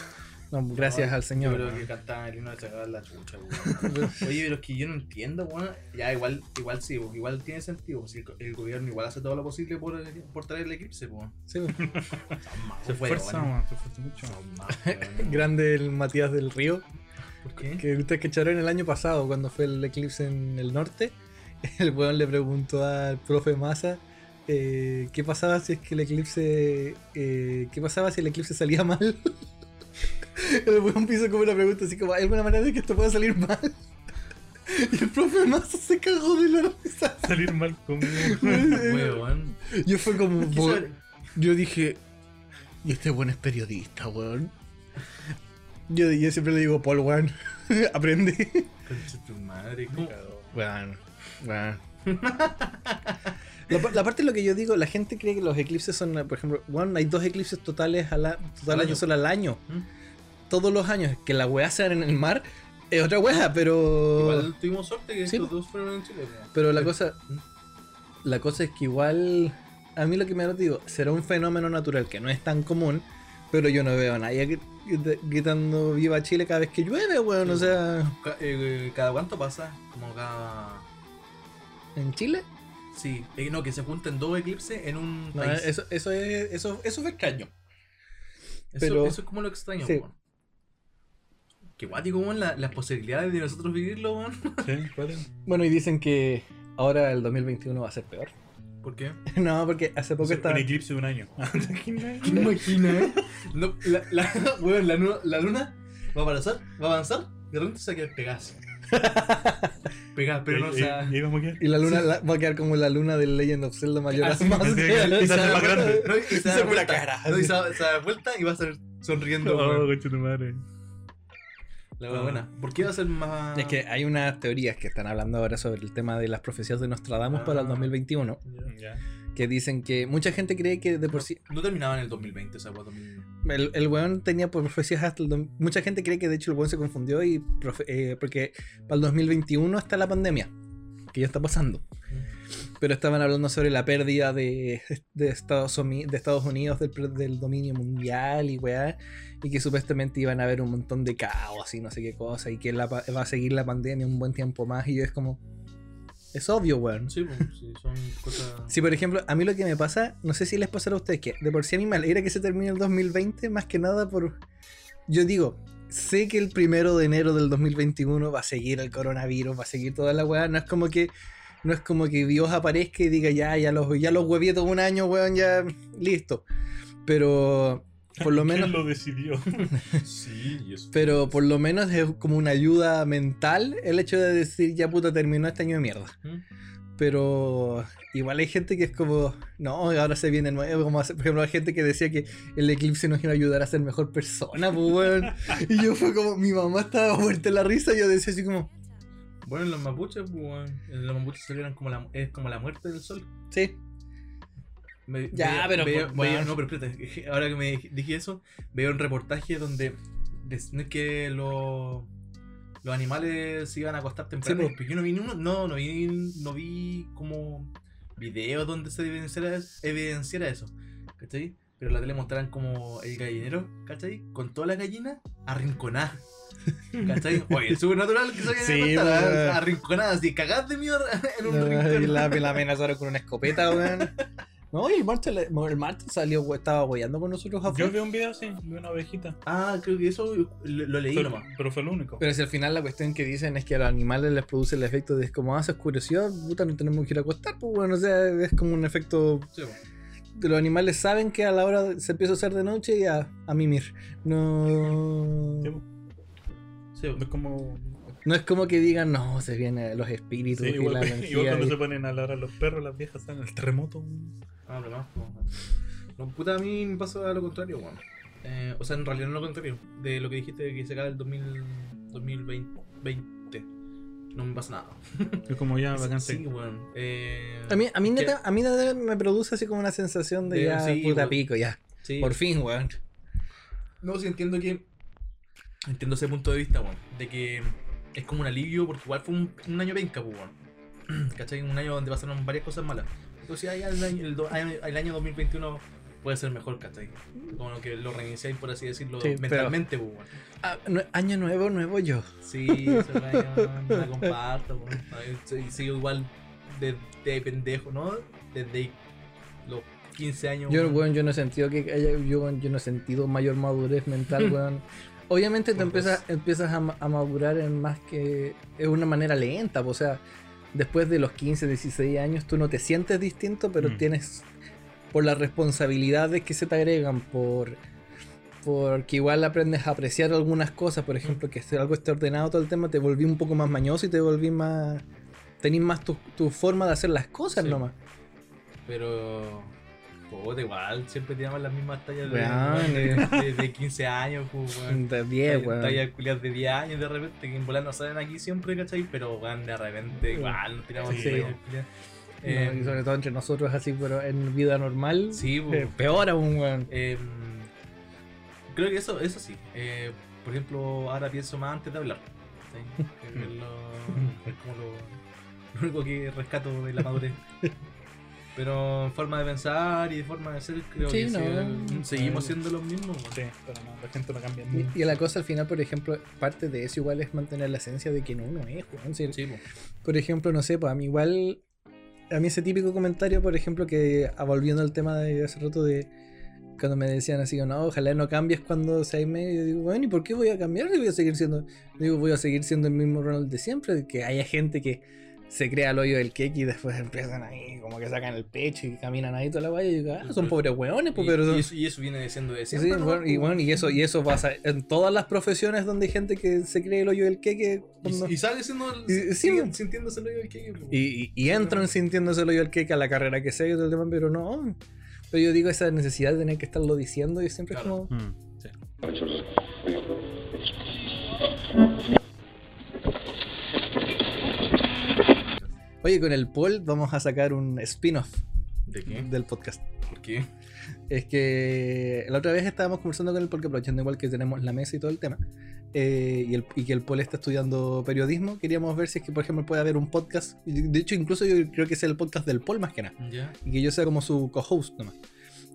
No, gracias No, al Señor. Yo creo que cantaban el himno de sacar la chucha, weón. Oye, pero es que yo no entiendo, weón. Ya, igual, igual sí, weón, igual tiene sentido. Si el, el gobierno igual hace todo lo posible por, por traer el eclipse, weón. Sí, Se esfuerza, weón. weón, se esfuerza mucho. Grande el Matías del Río. ¿Por qué? Que ustedes que echaron el año pasado cuando fue el eclipse en el norte. El weón le preguntó al profe Massa eh, qué pasaba si es que el eclipse. eh, qué pasaba si el eclipse salía mal. El weón hizo como una pregunta así como: ¿hay alguna manera de que esto pueda salir mal? Y el profe Massa se cagó de la risa. Salir mal conmigo. Weón. Yo fue como. Yo dije. Y este weón es periodista, weón. Yo, yo siempre le digo, Paul, weón. Aprende. Concha tu madre. Weón, weón. La, pa- la parte de lo que yo digo, la gente cree que los eclipses son, por ejemplo, hay dos eclipses totales, al a- totales año. de sol al año. ¿Mm? Todos los años. Que la weá sea en el mar es otra weá, pero. Igual tuvimos suerte que Sí, estos po. dos fueron en Chile. Pero la cosa. ¿Mm? La cosa es que igual. A mí lo que me lo digo, será un fenómeno natural que no es tan común, pero yo no veo a nadie gri- gri- gritando Viva Chile cada vez que llueve, weón. O sea, Ca- eh, ¿Cada cuánto pasa? Como cada. En Chile. Sí, eh, no, que se junten dos eclipses en un No, país. eso, eso es. Eso, eso fue extraño. Eso, pero- eso es como lo extraño, Sí. weón. Qué guático, weón, la- las posibilidades de nosotros vivirlo, weón. Sí, ¿cuál es? Bueno, y dicen que ahora el 2021 va a ser peor. ¿Por qué? no, porque hace poco Un estaba. eclipse de un año. ¿Te imaginas? No, la, la, weón, la, nu- la luna va a avanzar, va a avanzar, y de repente se va a quedar pegada. Pegada, pero no, o sea. Y la luna la- va a quedar como la luna del Legend of Zelda mayor. Así, más y se hace más grande. No, y se Se da vuelta, cara, no, y se da- se da vuelta y va a estar sonriendo, Oh, concha tu madre. La wea buena. ¿Por qué va a ser más.? Es que hay unas teorías que están hablando ahora sobre el tema de las profecías de Nostradamus para el Ah. 2021. Ya. Que dicen que mucha gente cree que de por sí. No terminaba en el 2020 esa wea 2000. El, el weón tenía profecías hasta el. do- Mucha gente cree que de hecho el weón se confundió y. profe- eh, porque para el 2021 está la pandemia. Que ya está pasando. Pero estaban hablando sobre la pérdida de, de, Estados, de Estados Unidos del, dominio mundial y weá. Y que supuestamente iban a haber un montón de caos y no sé qué cosa. Y que la va a seguir la pandemia un buen tiempo más. Y es como. Es obvio, weón. Sí, pues, sí, son cosas. Si por ejemplo, a mí lo que me pasa, no sé si les pasará a ustedes, que de por sí a mí me alegra que se termine el 2020, más que nada por... Yo digo, sé que el primero de enero del 2021 va a seguir el coronavirus, va a seguir toda la weá, no es como que... No es como que Dios aparezca y diga, ya, ya los, ya los hueví todo un año, weón, ya listo. Pero por lo menos, ¿Quién lo decidió? Sí, y eso. pero por lo menos es como una ayuda mental el hecho de decir ya puta terminó este año de mierda. ¿Mm? Pero igual hay gente que es como, no, ahora se viene nuevo. Como hace- por ejemplo, hay gente que decía que el eclipse nos iba a ayudar a ser mejor persona, pues, weón. Y yo fue como, mi mamá estaba muerta la risa y yo decía así como, Bueno, en los mapuches, pues, los mapuches celebran como la, es como la muerte del sol. sí, Me- Ya, pero, pues, veía- weón. no, pero espérate, ahora que me dije eso, veo un reportaje donde decían que los los animales se iban a acostar temprano. Sí, pues. pero yo no vi ni uno, no, no vi, no vi como videos donde se evidenciara, evidenciara eso, ¿cachai? Pero en la tele mostraran como el gallinero, ¿cachai? Con todas las gallinas arrinconadas. ¿Cachai? Oye, es súper natural que se Sí, a acostar, pues. ¿eh? arrinconadas, así cagadas de miedo en un y rincón. la, la amenazaron con una escopeta, weón. No, y el martes, le- el martes salió, estaba hueando con nosotros Yo afuera. vi un video así, vi una ovejita. Ah, creo que eso lo, lo leí Pero, fue lo único. Pero si al final la cuestión que dicen es que a los animales les produce el efecto de como ah, se oscureció, puta, no tenemos que ir a acostar, pues bueno, o sea, es como un efecto Sí, los animales saben que a la hora se empieza a hacer de noche y a, a mimir. No. Sí. Sí, po. es como. No es como que digan, no, se vienen los espíritus Sí, y igual, la igual energía. cuando y- se ponen a ladrar los perros, las viejas están en el terremoto. Ah, pero más, po. No, puta, a mí me pasa lo contrario, weón. Eh, o sea, en realidad no lo contrario. De lo que dijiste de que se acaba el 2000, 2020. No me pasa nada. Es como ya, bacán. sí, sí. weón. Eh, A mí, a mí, neta, a mí neta me produce así como una sensación de, De- ya, sí, puta weón. pico, ya. sí. Por fin, weón. No, sí entiendo que. Entiendo ese punto de vista, weón. De que es como un alivio, porque igual fue un, un año penca, pues, weón. ¿Cachai? Un año donde pasaron varias cosas malas. Entonces, ya, ya el, año, el, el año 2021 puede ser mejor, ¿cachai? Como que lo reiniciáis, por así decirlo, Sí, pero- mentalmente, pues, weón. Ah, nue- año nuevo, nuevo yo. Sí, eso no, no la comparto, Sigo igual de, de pendejo, ¿no? Desde los 15 años. Yo, weón, yo no he sentido que haya, yo, yo no he sentido mayor madurez mental, weón. Obviamente te empiezas, empiezas a, a madurar en más que. Es una manera lenta, o sea, después de los 15, 16 años tú no te sientes distinto, pero Mm. tienes. Por las responsabilidades que se te agregan, por. Porque igual aprendes a apreciar algunas cosas, por ejemplo, que algo esté ordenado todo el tema, te volví un poco más mañoso y te volví más. Tenís más tu, tu forma de hacer las cosas Sí. nomás. Pero. Puta, igual, siempre tiramos las mismas tallas de, Weón, de, de- de 15 años, pues, weón. De 10, Tallas- weón. Tallas culiadas de 10 años de repente, que en volar no salen aquí siempre, ¿cachai? Pero, weón, de repente, igual, nos tiramos Sí. tallas culiadas. No, Eh, y sobre todo entre nosotros así, pero en vida normal, Sí, eh, peor aún, weón. eh, creo que eso, eso sí. Eh, por ejemplo, ahora pienso más antes de hablar. ¿sí? Que es, lo- es como lo, lo único que rescato de la madurez. Pero en forma de pensar y de forma de ser, creo Sí, que no. sí, seguimos siendo los mismos. Sí, pero no, la gente no cambia. Y, y la cosa al final, por ejemplo, parte de eso igual es mantener la esencia de que no uno es, weón. Si- Sí, po. Por ejemplo, no sé, pues a mí igual, a mí ese típico comentario, por ejemplo, que ah, volviendo al tema de hace rato de cuando me decían así, no, ojalá no cambies cuando seas medio, yo digo, bueno, ¿y por qué voy a cambiar? Yo voy a seguir siendo, digo, voy a seguir siendo el mismo Ronald de siempre, que haya gente que se crea el hoyo del cake y después empiezan ahí, como que sacan el pecho y caminan ahí toda la valla y digo, ah, son pobres hueones, pues, Y, pero y eso, y eso viene siendo de Sí, siempre. ¿no? bueno, y, bueno, y eso, y eso pasa en todas las profesiones donde hay gente que se cree el hoyo del queque cuando- Y, y sale siendo. Y- sí, sigue po. sintiéndose el hoyo del queque, po. y, y- y entran sintiéndose el hoyo del queque a la carrera que sea y todo el tema, pero no. Pero yo digo esa necesidad de tener que estarlo diciendo y siempre Claro. es como. Mm, sí. Oye, con el Paul vamos a sacar un spin-off ¿De qué? del podcast. ¿Por qué? Es que la otra vez estábamos conversando con él porque aprovechando igual que tenemos la mesa y todo el tema. eh, y, el- y que el Paul está estudiando periodismo, queríamos ver si es que, por ejemplo, puede haber un podcast. De hecho, incluso yo creo que es el podcast del Paul más que nada. Ya. y que yo sea como su co-host nomás.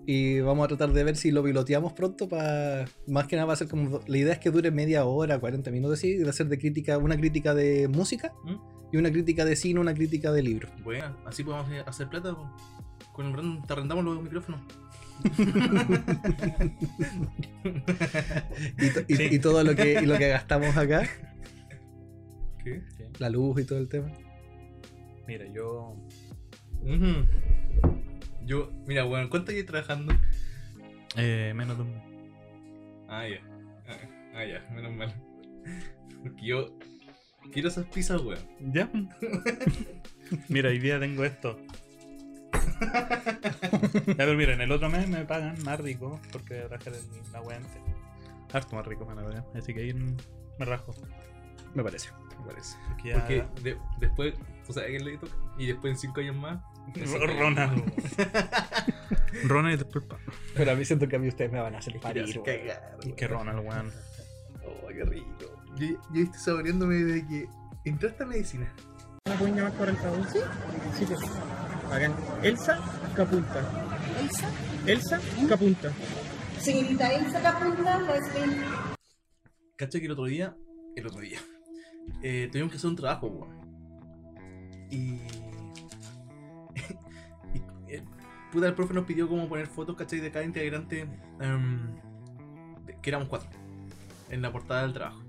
Y vamos a tratar de ver si lo piloteamos pronto para. Más que nada va a ser como. La idea es que dure media hora, 40 minutos así, y va a ser de crítica, una crítica de música ¿Mm? Y una crítica de cine, una crítica de libros. Bueno, así podemos hacer plata. po. Con el brand te arrendamos los micrófonos. Y, to- y- Sí. y todo lo que, y lo que gastamos acá, ¿Qué? la luz y todo el tema. Mira, yo. Yo, mira, bueno, ¿cuánto llevas trabajando? Eh, menos de un mes. Ah, ya. Ah, ah, ya, menos mal. Porque yo quiero esas pizzas, weón. ¿Ya? mira, hoy día tengo esto. ya, pero mira, en el otro mes me pagan más rico porque traje el- la wea antes. Harto más rico me la pagan. Así que ahí me rajo. Me parece. Me parece. Porque ya- Porque de- después, ¿tú sabes a quién le toca? Y después en 5 años más. Ronald. Ronald y después pa. Pero a mí siento que a mí ustedes me van a hacer parir, que Ronald, weón. Oh, qué rico. Yo, yo estoy saboreándome de que entraste a medicina. ¿Me pueden llamar por el favor? Sí. Sí, pues. Hagan. Elsa Capunta. Elsa, Elsa Capunta. señorita Elsa Capunta, lesbian. ¿Cachai que el otro día? El otro día. Eh, tuvimos que hacer un trabajo, weón. Y. y eh, puta, el profe nos pidió como poner fotos, ¿cachai? De cada integrante. em, de- que éramos cuatro. En la portada del trabajo.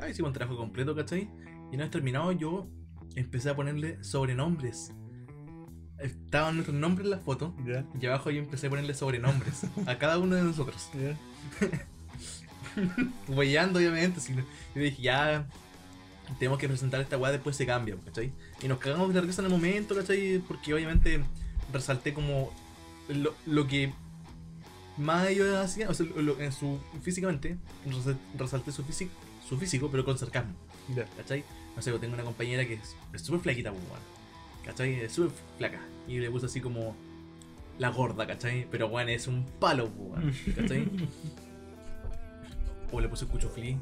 Ya hicimos un trabajo completo, ¿cachai? Y una vez terminado, yo empecé a ponerle sobrenombres. Estaban nuestros nombres en la foto. Y abajo yo empecé a ponerle sobrenombres a cada uno de nosotros. Huellando, obviamente. si no- Yo dije, ya. Tenemos que presentar esta weá, después se cambia, ¿cachai? Y nos cagamos de la risa en el momento, ¿cachai? Porque obviamente resalté como lo, lo que más ellos hacían, o sea, lo- en su, físicamente, resal- resalté su físico, su físico, pero con sarcasmo, Ya. ¿cachai? No sé, yo tengo una compañera que es súper flaquita, pues, weón. ¿cachai? Es súper flaca. Y le puse así como la gorda, ¿cachai? Pero, weón, es un palo, pues, ¿cachai? O le puse cuchuflí.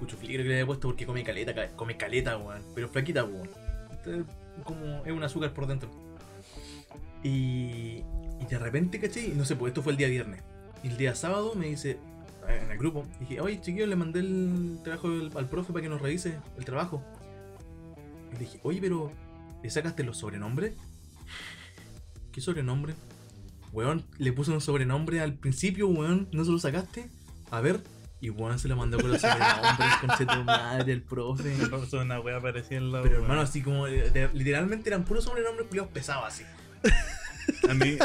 Cuchuflí creo que le había puesto porque come caleta, ca- come caleta, weón. Pero flaquita, weón. Este, Como es un azúcar por dentro. Y, y de repente, ¿cachai? No sé, pues esto fue el día viernes. Y el día sábado me dice, en el grupo, dije, oye, chiquillo, le mandé el trabajo al, al profe para que nos revise el trabajo. Y le dije, oye, pero, ¿le sacaste los sobrenombres? ¿Qué sobrenombre? Weón, le puse un sobrenombre al principio, weón, ¿no se lo sacaste? A ver, y weón se lo mandó con los sobrenombres, con tu madre, el profe. Pasó una wea en la Pero wea. hermano, así como, de- de- literalmente eran puros sobrenombres culiados pesados así. A mí,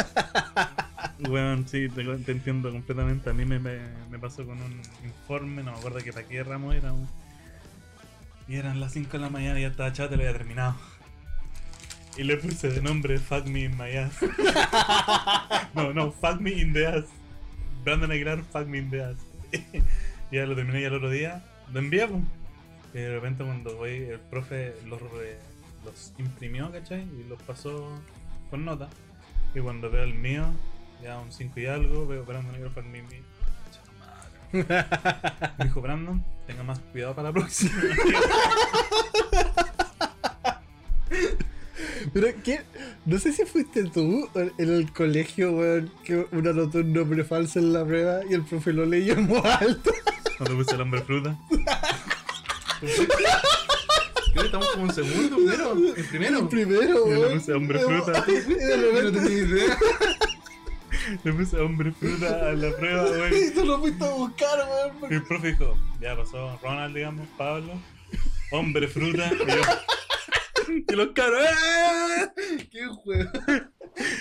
weón, sí, te, entiendo completamente. A mí me, pasó con un informe, no me acuerdo que para qué ramo era. weón. Y eran las 5 de la mañana y ya estaba chato lo había terminado. Y le puse de nombre Fuck Me in my ass. no, no, Fuck Me in the ass. Brandon Aguilar, Fuck Me in the ass. ya lo terminé y al otro día lo envié. Y de repente cuando voy, el profe los, los imprimió, ¿cachai? Y los pasó con nota. Y cuando veo el mío, ya un 5 y algo, veo Brandon in the ass. Me dijo Brandon, tenga más cuidado para la próxima. Pero que no sé si fuiste tú en el colegio, weón, que uno anotó un nombre falso en la prueba y el profe lo leyó en voz alta. Cuando puse el hombre fruta. Creo que estamos como en segundo, primero. En primero. El primero, Yo le puse hombre fruta. Y repente- No tenía idea. Le puse hombre fruta a la prueba, Y güey. tú lo fuiste a buscar, weón. Y el profe dijo, ya pasó Ronald, digamos, Pablo. Hombre fruta. Y yo, y los caros, ¡eh! ¡Qué juego!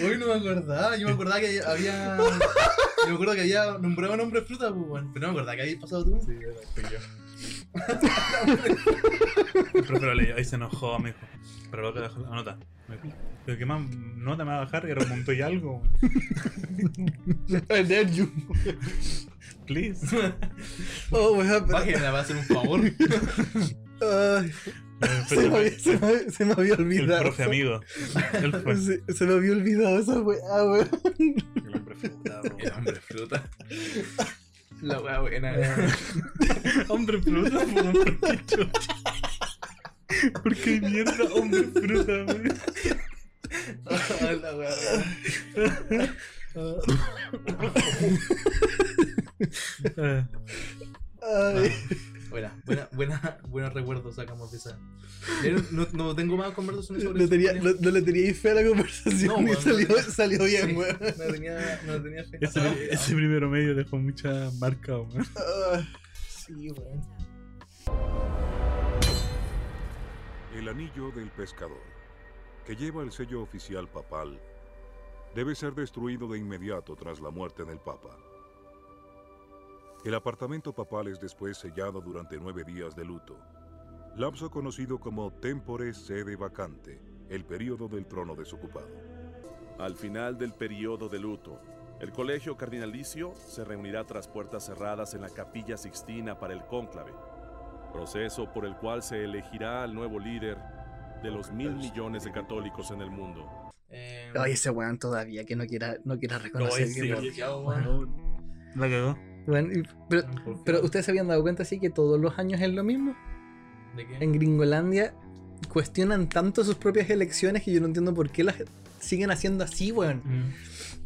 Hoy no me acordaba, yo me acordaba que había. Yo me acuerdo que había nombrado un hombre fruta, pues, weón. Pero no me acordaba que había pasado tú. Sí, yo. El profe lo leyó y se enojó, me dijo. Pero luego te dejó la nota. ¿pero qué más nota me va a bajar? Era un montón y algo. I dare you. Please. Oh, weón, pero- Bájenla, va a hacer un favor. Ay, se, me había, se me se me había el olvidado. profe amigo. Fue. Se, se me había olvidado esa weá, weón. El hombre fruta. El hombre fruta. La wea buena. Hombre fruta, po, ¿por qué chucha? ¿Por qué mierda hombre fruta, güey? La wea buena. Eh, Ay. Buena, buena, buena, buenos recuerdos sacamos de esa. No, no tengo más conversaciones sobre No, eso, tenía, Julián. no, no le tenía fe a la conversación No, y weón, salió, no. salió bien, Sí, weón. No tenía, no tenía fe. ese, ese primero medio dejó mucha marca, güey. Ah, sí, weón. El anillo del pescador, que lleva el sello oficial papal, debe ser destruido de inmediato tras la muerte del Papa. El apartamento papal es después sellado durante nueve días de luto. Lapso conocido como tempore sede vacante, el período del trono desocupado. Al final del periodo de luto, el colegio cardinalicio se reunirá tras puertas cerradas en la capilla sixtina para el cónclave, proceso por el cual se elegirá al nuevo líder de los mil millones de católicos en el mundo. Eh, Ay, ese weón todavía que no quiera, no quiera reconocer sí, que- weón. La cagó. Y- pero, pero ustedes se habían dado cuenta así que todos los años es lo mismo. ¿De qué? En Gringolandia cuestionan tanto sus propias elecciones que yo no entiendo por qué las siguen haciendo así, weón.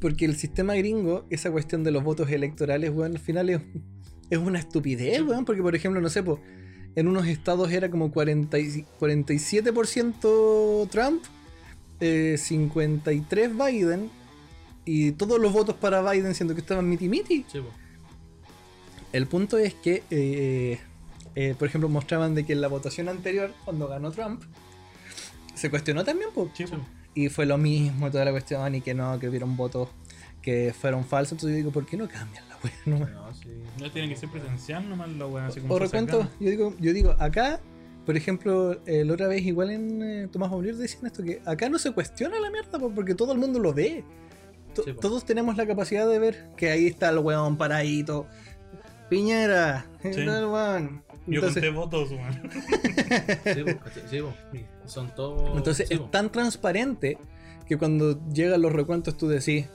Porque el sistema gringo, esa cuestión de los votos electorales, weón, al final es, es una estupidez, weón. Porque, por ejemplo, no sé, po, en unos estados era como 40 y- 47% Trump, eh, 53 Biden, y todos los votos para Biden siendo que estaban miti miti. Sí, po. El punto es que, eh, eh, por ejemplo, mostraban de que en la votación anterior, cuando ganó Trump, se cuestionó también, po. y fue lo mismo toda la cuestión, y que no, que hubieron votos que fueron falsos. Entonces yo digo, ¿por qué no cambian la wea? No, sí. No tiene que ser presencial nomás la weá. así como O recuento, yo digo, yo digo, acá, por ejemplo, eh, la otra vez igual en eh, Tomás Baulier decían esto, que acá no se cuestiona la mierda po, porque todo el mundo lo ve. Sí. Todos tenemos la capacidad de ver que ahí está el weón paradito. Piñera, Sí. el weón. Yo Entonces- conté votos, weón. Sí, ¿cachai? Sí, po. Son todos. Entonces sí, es po. tan transparente que cuando llegan los recuentos tú decís,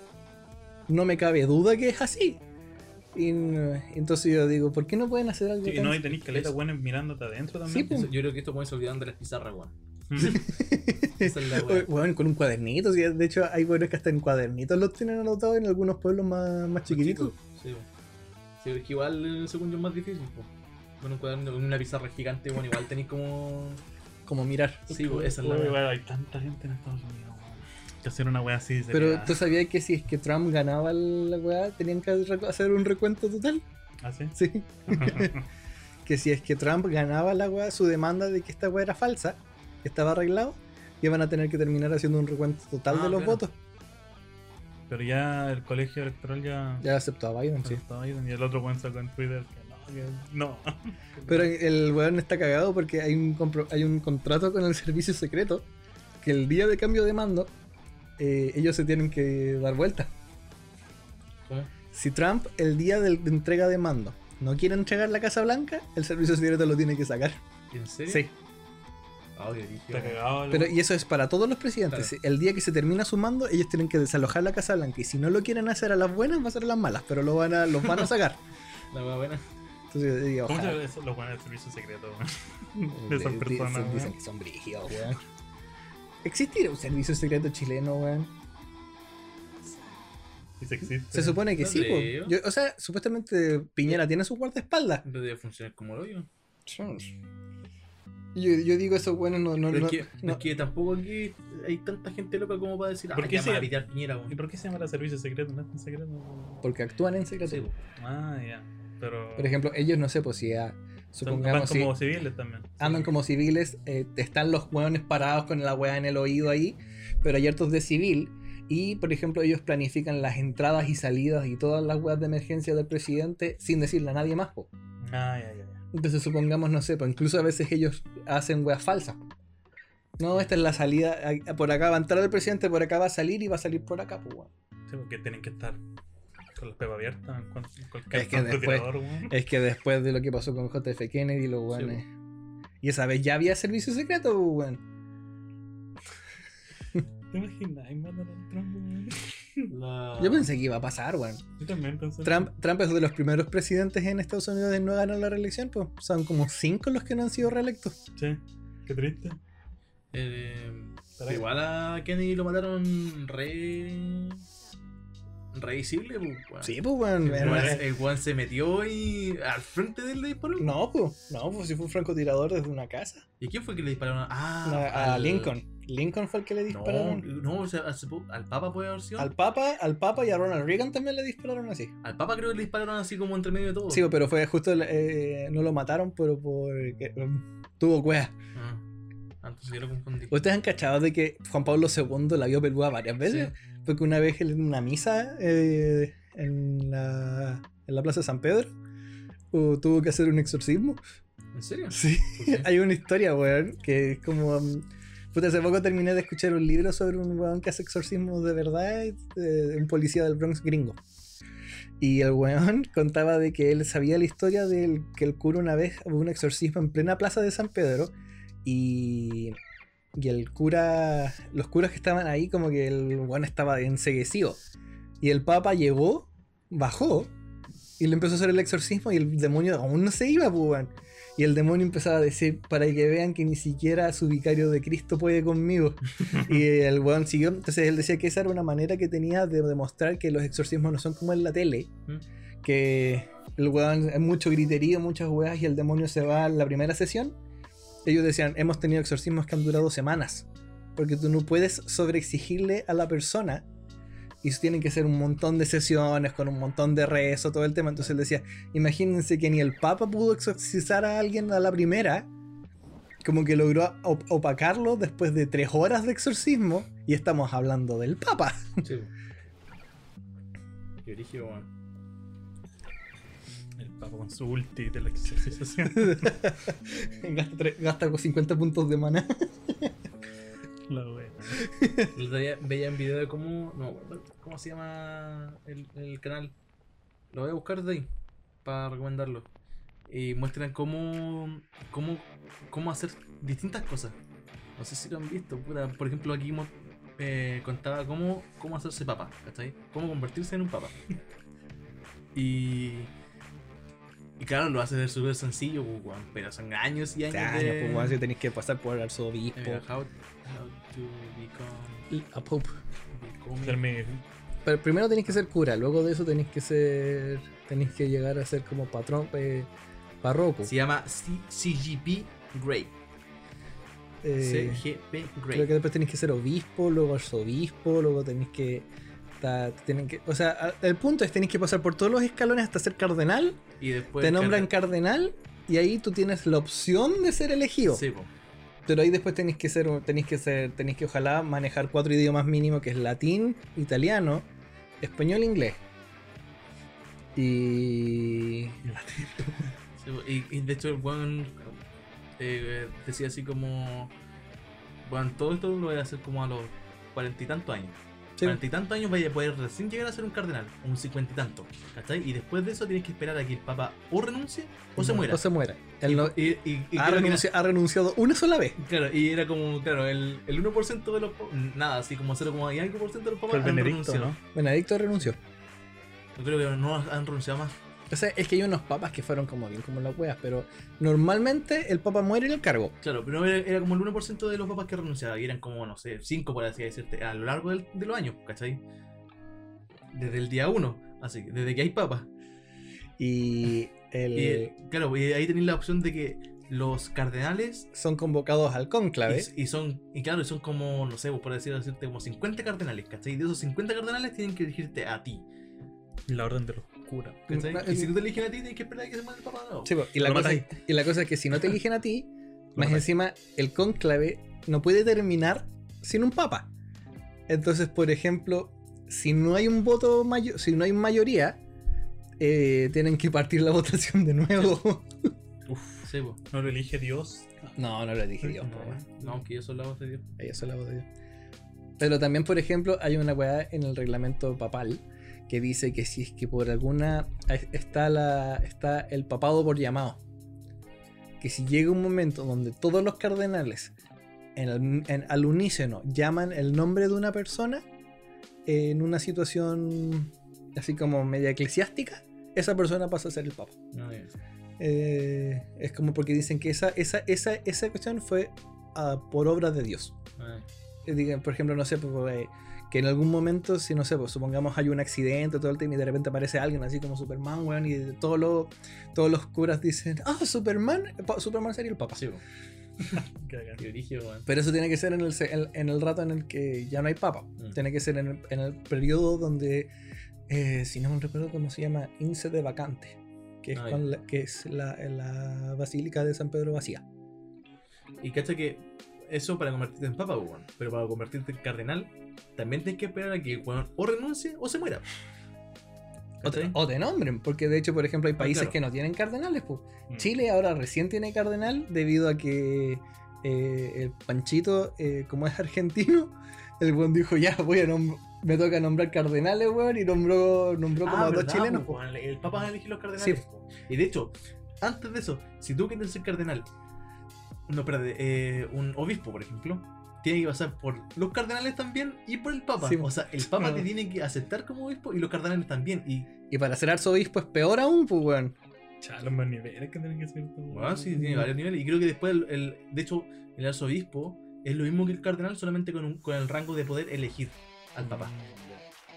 no me cabe duda que es así. Y entonces yo digo, ¿por qué no pueden hacer algo Sí, tan- no, y tenéis caleta buenos mirándote adentro también. Sí. Yo creo que esto puede se olvidan de las pizarras, weón. Mm. Es weón, con un cuadernito, sí, de hecho hay buenos que hasta en cuadernitos los tienen anotados en algunos pueblos más, más chiquititos. Sí, po. Sí, es que igual, según yo, es más difícil, po. Con un cuaderno, con una pizarra gigante, bueno, igual tenéis como. Como mirar. Sí, po, esa es la Uy, hay tanta gente en Estados Unidos. Que hacer una weá así sería... Pero tú sabías que si es que Trump ganaba la weá, tenían que hacer un recuento total. ¿Ah, sí? Sí. que si es que Trump ganaba la weá, su demanda de que esta weá era falsa, que estaba arreglado, iban a tener que terminar haciendo un recuento total Ah, de los claro. votos. Pero ya el colegio electoral ya... Ya aceptó a Biden, sí. Biden, y el otro weón sacó en Twitter que no, que no. Pero el weón está cagado porque hay un, compro- hay un contrato con el servicio secreto que el día de cambio de mando eh, ellos se tienen que dar vuelta. ¿Cómo? Si Trump el día de entrega de mando no quiere entregar la Casa Blanca, el servicio secreto lo tiene que sacar. ¿En serio? Sí. Ah, cagado. el Pero y eso es para todos los presidentes. Claro. El día que se termina su mando, ellos tienen que desalojar la Casa Blanca. Y si no lo quieren hacer a las buenas, va a ser a las malas. Pero lo van a, los van a sacar. La buena. Entonces digo, ¿Cómo se eso los buenos del servicio secreto, weón? De esas personas, dicen, que son brígidos, weón. ¿Existirá un servicio secreto chileno, weón? Se supone que No sí, po. creo. Yo- o sea, supuestamente Piñera tiene su guardaespaldas. Debe funcionar como lo yo. Yo, yo digo eso, bueno, no, no, Pero no, es, que, no. es que tampoco aquí hay tanta gente loca como para decir, ah, ¿Por qué ya me va a se- pitear Piñera, ¿Y por qué se llama servicio secreto? ¿No es tan secreto? porque actúan en secreto. Sí, po. Ah, ya. Pero... Por ejemplo, ellos no sé, pues si ah, son- supongamos van como si civiles también. andan como civiles, eh, están los hueones parados con la weá en el oído ahí, pero hay hartos de civil. Y, por ejemplo, ellos planifican las entradas y salidas y todas las weas de emergencia del presidente sin decirle a nadie más, po. Ah, ya, ya. Entonces supongamos, no sé, pues incluso a veces ellos hacen weas falsas. No, esta es la salida, por acá va a entrar el presidente, por acá va a salir y va a salir por acá, pues weón. Sí, porque tienen que estar con las pepas abiertas en cualquier Es que después, es que después de lo que pasó con JF Kennedy, los weones. Y esa vez ya había servicio secreto, pues, weón. ¿Te imaginas? Trump, weón. La- Yo pensé que iba a pasar, weón. Yo también pensé. Trump, Trump es de los primeros presidentes en Estados Unidos en no ganar la reelección, pues. Son como cinco los que no han sido reelectos. Sí, qué triste. Eh, Pero- igual a Kennedy lo mataron re. Re visible, pues, weón. Sí, pues, weón. El weón- una- el weón se metió y al frente de él le disparó. No, pues. No, pues si fue un francotirador desde una casa. ¿Y quién fue que le dispararon? Ah, a, a al- Lincoln. Lincoln fue el que le dispararon. no, o sea, al, Papa puede haber sido. Al Papa, al Papa y a Ronald Reagan también le dispararon así. Al Papa creo que le dispararon así como entre medio de todo. Sí, pero fue justo, eh, no lo mataron, pero porque um, tuvo cueva. Ah, entonces yo lo confundí. ¿Ustedes han cachado de que Juan Pablo II la vio peluda varias veces? Porque una vez él en una misa eh, en, la, en la Plaza de San Pedro o tuvo que hacer un exorcismo. ¿En serio? Sí, hay una historia, weón, que es como... um, Puta, hace poco terminé de escuchar un libro sobre un weón que hace exorcismos de verdad, de un policía del Bronx gringo. Y el weón contaba de que él sabía la historia del que el cura una vez hubo un exorcismo en plena plaza de San Pedro y, y el cura, los curas que estaban ahí como que el weón estaba enseguecido. Y el papa llegó, bajó y le empezó a hacer el exorcismo y el demonio aún no se iba, pues. Y el demonio empezaba a decir, para que vean que ni siquiera su vicario de Cristo puede conmigo. y el weón siguió. Entonces él decía que esa era una manera que tenía de demostrar que los exorcismos no son como en la tele. Que el weón es mucho griterío, muchas weas y el demonio se va en la primera sesión. Ellos decían, hemos tenido exorcismos que han durado semanas. Porque tú no puedes sobreexigirle a la persona y tienen que ser un montón de sesiones con un montón de rezo, todo el tema. Entonces él decía, imagínense que ni el Papa pudo exorcizar a alguien a la primera, como que logró op- opacarlo después de tres horas de exorcismo, y estamos hablando del Papa. Sí. Qué origen, weón. El papa con su ulti de la exorcización. gasta, gasta con 50 puntos de mana. La veía un video de cómo. No, ¿Cómo se llama el, el canal? Lo voy a buscar de ahí para recomendarlo. Y muestran cómo, cómo, cómo hacer distintas cosas. No sé si lo han visto. Por ejemplo, aquí mo- eh, contaba cómo, cómo hacerse papa. ¿Cachai? Cómo convertirse en un papa. Y. Claro, lo hace súper sencillo, pues, weón, pero son años y años. Años, de... pues, si tenéis que pasar por arzobispo. Eh, mira, how, how to become. a pope. Pero primero tenéis que ser cura, luego de eso tenéis que ser. Tenéis que llegar a ser como patrón, eh, párroco. Se llama C- CGP Grey. Eh, CGP Creo Grey. que después tenéis que ser obispo, luego arzobispo, luego tenéis que. Tienen que o sea, el punto es tenéis que pasar por todos los escalones hasta ser cardenal. Y después. te nombran cardenal y ahí tú tienes la opción de ser elegido. Sí, po. Pero ahí después tenéis que ser, tenéis que ser, tenéis que ojalá manejar cuatro idiomas mínimos que es latín, italiano, español, inglés. Y. Sí, y, y de hecho, el weón eh, decía así como. Bueno, todo esto lo voy a hacer como a los cuarenta y tantos años. Sí. Cuarenta y tantos años vaya a poder recién llegar a ser un cardenal, un cincuenta y tanto. ¿Cachai? Y después de eso tienes que esperar a que el papa o renuncie o se muera. O se muera. Él no- Y, y- y ha, era- renunciado una sola vez. Claro, y era como, claro, el, el 1% de los papas, nada, así como 0, y algo por ciento de los papas el han Benedicto, renunciado. ¿no? Benedicto renunció. Yo creo que no han renunciado más. O sea, es que hay unos papas que fueron como bien como las weas, pero normalmente el papa muere en el cargo. Claro, pero era, era como el 1% de los papas que renunciaban, y eran como, no sé, 5 por así decirte, a lo largo del- de los años, ¿cachai? Desde el día 1, así, desde que hay papas. Y el, Y, claro, y ahí tenéis la opción de que los cardenales son convocados al cónclave. y, y son, y claro, son como, no sé, por decir, decirte, como 50 cardenales, ¿cachai? Y de esos 50 cardenales tienen que elegirte a ti, La orden de los Mm, Y si no te eligen a ti, tienes que esperar a que se muera el papa de nuevo. Sí, y, la Lo cosa, matáis. y la cosa es que si no te eligen a ti, más matáis. encima el cónclave no puede terminar sin un papa. Entonces, por ejemplo, si no hay un voto mayor, si no hay mayoría, eh, tienen que partir la votación de nuevo. Sí, pues. No lo elige Dios. no, no lo dije Dios. No, no, que yo soy la voz de Dios. Ahí eso la voz de Dios. Pero también, por ejemplo, hay una weá en el reglamento papal que dice que si es que por alguna está la está el papado por llamado, que si llega un momento donde todos los cardenales en el- en- al unísono llaman el nombre de una persona en una situación así como media eclesiástica, esa persona pasa a ser el papa. No, ya. Eh, es como porque dicen que esa, esa, esa, esa cuestión fue ah, por obra de Dios. Ah, Eh, diga, por ejemplo, no sé, pues, eh, que en algún momento, si no sé, pues supongamos hay un accidente, todo el tema, y de repente aparece alguien así como Superman, weón, y de todos los, todos los curas dicen, ah, Superman, Superman sería el papa. Sí. Pero eso tiene que ser en el, en, en el rato en el que ya no hay papa. Mm. Tiene que ser en el, en el periodo donde, eh, si no me recuerdo cómo se llama, Ince de Vacante, que es, Ah, con la, que es la, la Basílica de San Pedro vacía. Y cacha que eso para convertirte en papa, weón. Pero para convertirte en cardenal, también tienes que esperar a que el weón o renuncie o se muera. O te, o te nombren, porque de hecho, por ejemplo, hay países claro. que no tienen cardenales. Pues. Mm. Chile ahora recién tiene cardenal debido a que eh, el Panchito, eh, como es argentino, el buen dijo, ya, voy a me toca nombrar cardenales, weón, y nombró, nombró como Ah, a dos ¿verdad, chilenos. weón? El Papa elige los cardenales. Sí. Y de hecho, antes de eso, si tú quieres ser cardenal, no, espérate, eh, un obispo, por ejemplo, tiene que pasar por los cardenales también y por el Papa. Sí. O sea, el Papa No. te tiene que aceptar como obispo y los cardenales también. Y Y para ser arzobispo es peor aún, pues, weón. Cha, los más niveles que tienen que ser. weón. sí, tiene varios niveles. Y creo que después, el, el- de hecho, el arzobispo es lo mismo que el cardenal, solamente con, un- con el rango de poder elegir al Papa.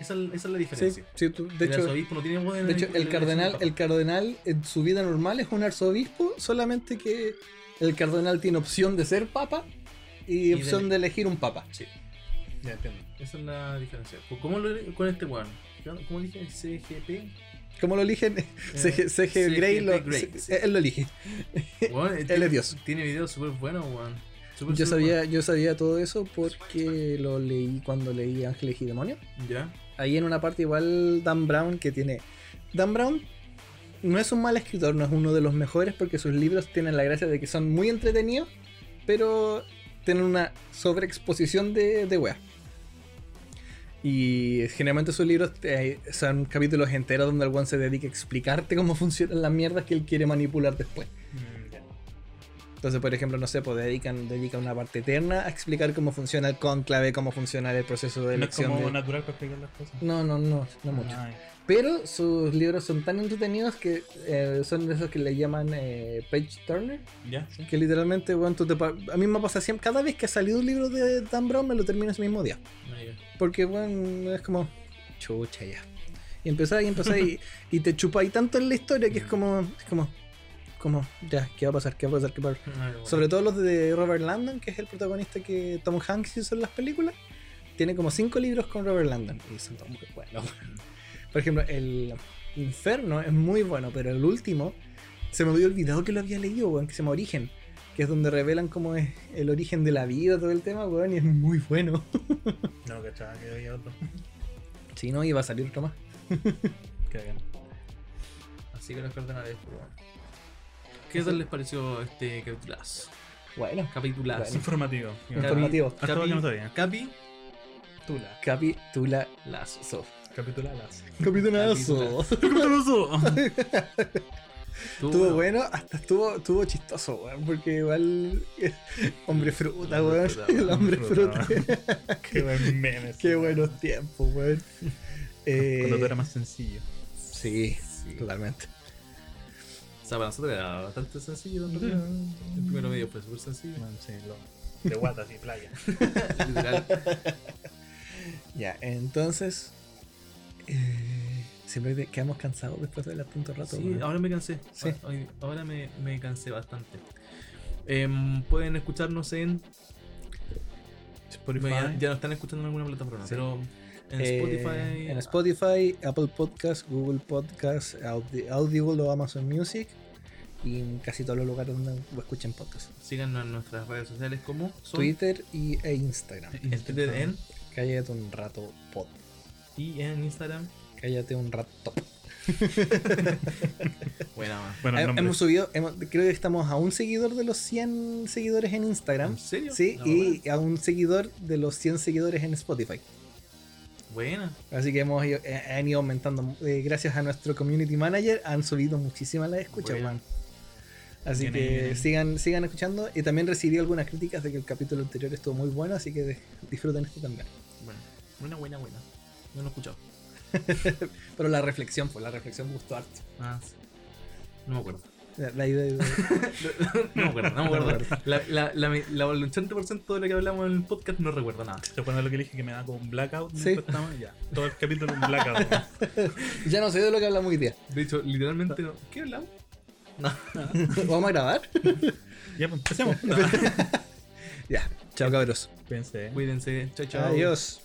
Esa, es- esa es la Sí, diferencia. sí, tú- de el hecho, arzobispo no tiene poder de hecho, el cardenal, el cardenal en su vida normal es un arzobispo, solamente que el cardenal tiene opción de ser papa y, opción de elegir un papa. Sí. Ya entiendo. Esa es la diferencia. ¿Cómo lo con este weón? ¿Cómo dije? CGP. ¿Cómo lo eligen? CG, CG Grey, lo- Grey, se- sí. él lo elige. Weón, Él tiene- es Dios. Tiene videos súper buenos, weón. Yo sabía, yo sabía todo eso porque lo leí cuando leí Ángeles y Demonios. Ya. Ahí en una parte igual Dan Brown que tiene... Dan Brown no es un mal escritor, no es uno de los mejores porque sus libros tienen la gracia de que son muy entretenidos, pero tienen una sobreexposición de, de. Y generalmente sus libros eh, son capítulos enteros donde el se dedica a explicarte cómo funcionan las mierdas que él quiere manipular después. Entonces, por ejemplo, no sé, pues dedican, dedica una parte eterna a explicar cómo funciona el conclave, cómo funciona el proceso de No es elección. como de- natural para explicar las cosas. No, no, no, no mucho. Ay. Pero sus libros son tan entretenidos que eh, son de esos que le llaman eh, page turner. Ya, sí. Que literalmente, bueno, tú te a mí me pasa siempre, cada vez que ha salido un libro de Dan Brown me lo termino ese mismo día. Ah. Porque, bueno, es como, chucha ya. Y empezás y empezás y, y te chupas tanto en la historia que es como, es como, como, ya, ¿qué va a pasar? ¿Qué va a pasar? ¿Qué va a pasar? Bueno. Sobre todo los de Robert Landon, que es el protagonista que Tom Hanks hizo en las películas. Tiene como cinco libros con Robert Landon. Y son todos muy buenos. Por ejemplo, el Inferno es muy bueno, pero el último se me había olvidado que lo había leído, weón, que se llama Origen. Que es donde revelan cómo es el origen de la vida, todo el tema, weón, y es muy bueno. No, cachaba que había otro. Si no, iba a salir otro más. Qué bien. Así que los cardenales, pues, weón. ¿Qué tal les pareció este capitulazo? Bueno, Capitulazo. Bueno. Informativo. Informativo. Hasta ahora que no sabía. Capi, Tula. Capitula. lazo. Capituladas. Capitulazo. Capitulazo. Estuvo bueno, hasta estuvo, estuvo chistoso, weón, porque igual. Hombre fruta, weón. El hombre fruta, fruta. Qué buen meme. Qué buenos tiempos, weón. Eh, Cuando todo era más sencillo. Sí, totalmente. O sea, para nosotros era bastante sencillo. en realidad. El primero medio fue súper sencillo. Bueno, sí, lo- de guatas y playa. Literal. Ya, entonces. eh, siempre quedamos cansados después de hablar tanto rato. Sí, ahora me cansé. Sí. Hoy- Ahora me, me cansé bastante. Em, pueden escucharnos en. Spotify. Ya, ya nos están escuchando en alguna plataforma, Sí. pero en Eh, Spotify. en Spotify, Apple Podcasts, Google Podcasts, Audi- Audible o Amazon Music. Y en casi todos los lugares donde escuchen podcasts. Síganos en nuestras redes sociales como son Twitter y, e Instagram. en Twitter en Cállate un rato pod. y en Instagram. Cállate un rato. Bueno, nombre. hemos subido, hemos- creo que estamos a un seguidor de los 100 seguidores en Instagram. ¿En serio? Sí, No, y a un seguidor de los 100 seguidores en Spotify. Buena. Así que hemos ido, eh, han ido aumentando. eh, gracias a nuestro community manager han subido muchísimas las escuchas, Buena. man. Así Bien que bien sigan, sigan escuchando. Y también recibí algunas críticas de que el capítulo anterior estuvo muy bueno, así que de- disfruten este también. Buena, buena, buena, buena. No lo he escuchado. Pero la reflexión, pues la reflexión gustó harto. Ah, sí. No me acuerdo. La, la idea de- No me acuerdo, no me acuerdo. La, la, la, la, el 80% de lo que hablamos en el podcast no recuerdo nada. ¿Se acuerdan de lo que le dije que me da como un blackout? Sí. estaba? Ya. Todo el capítulo un blackout. ya no sé de lo que hablamos hoy día. De hecho, literalmente no. ¿Qué hablamos? No. ¿Vamos a grabar? ya, pues empecemos. ya, chao cabros. Pensé. Cuídense. Chao, chao. Adiós.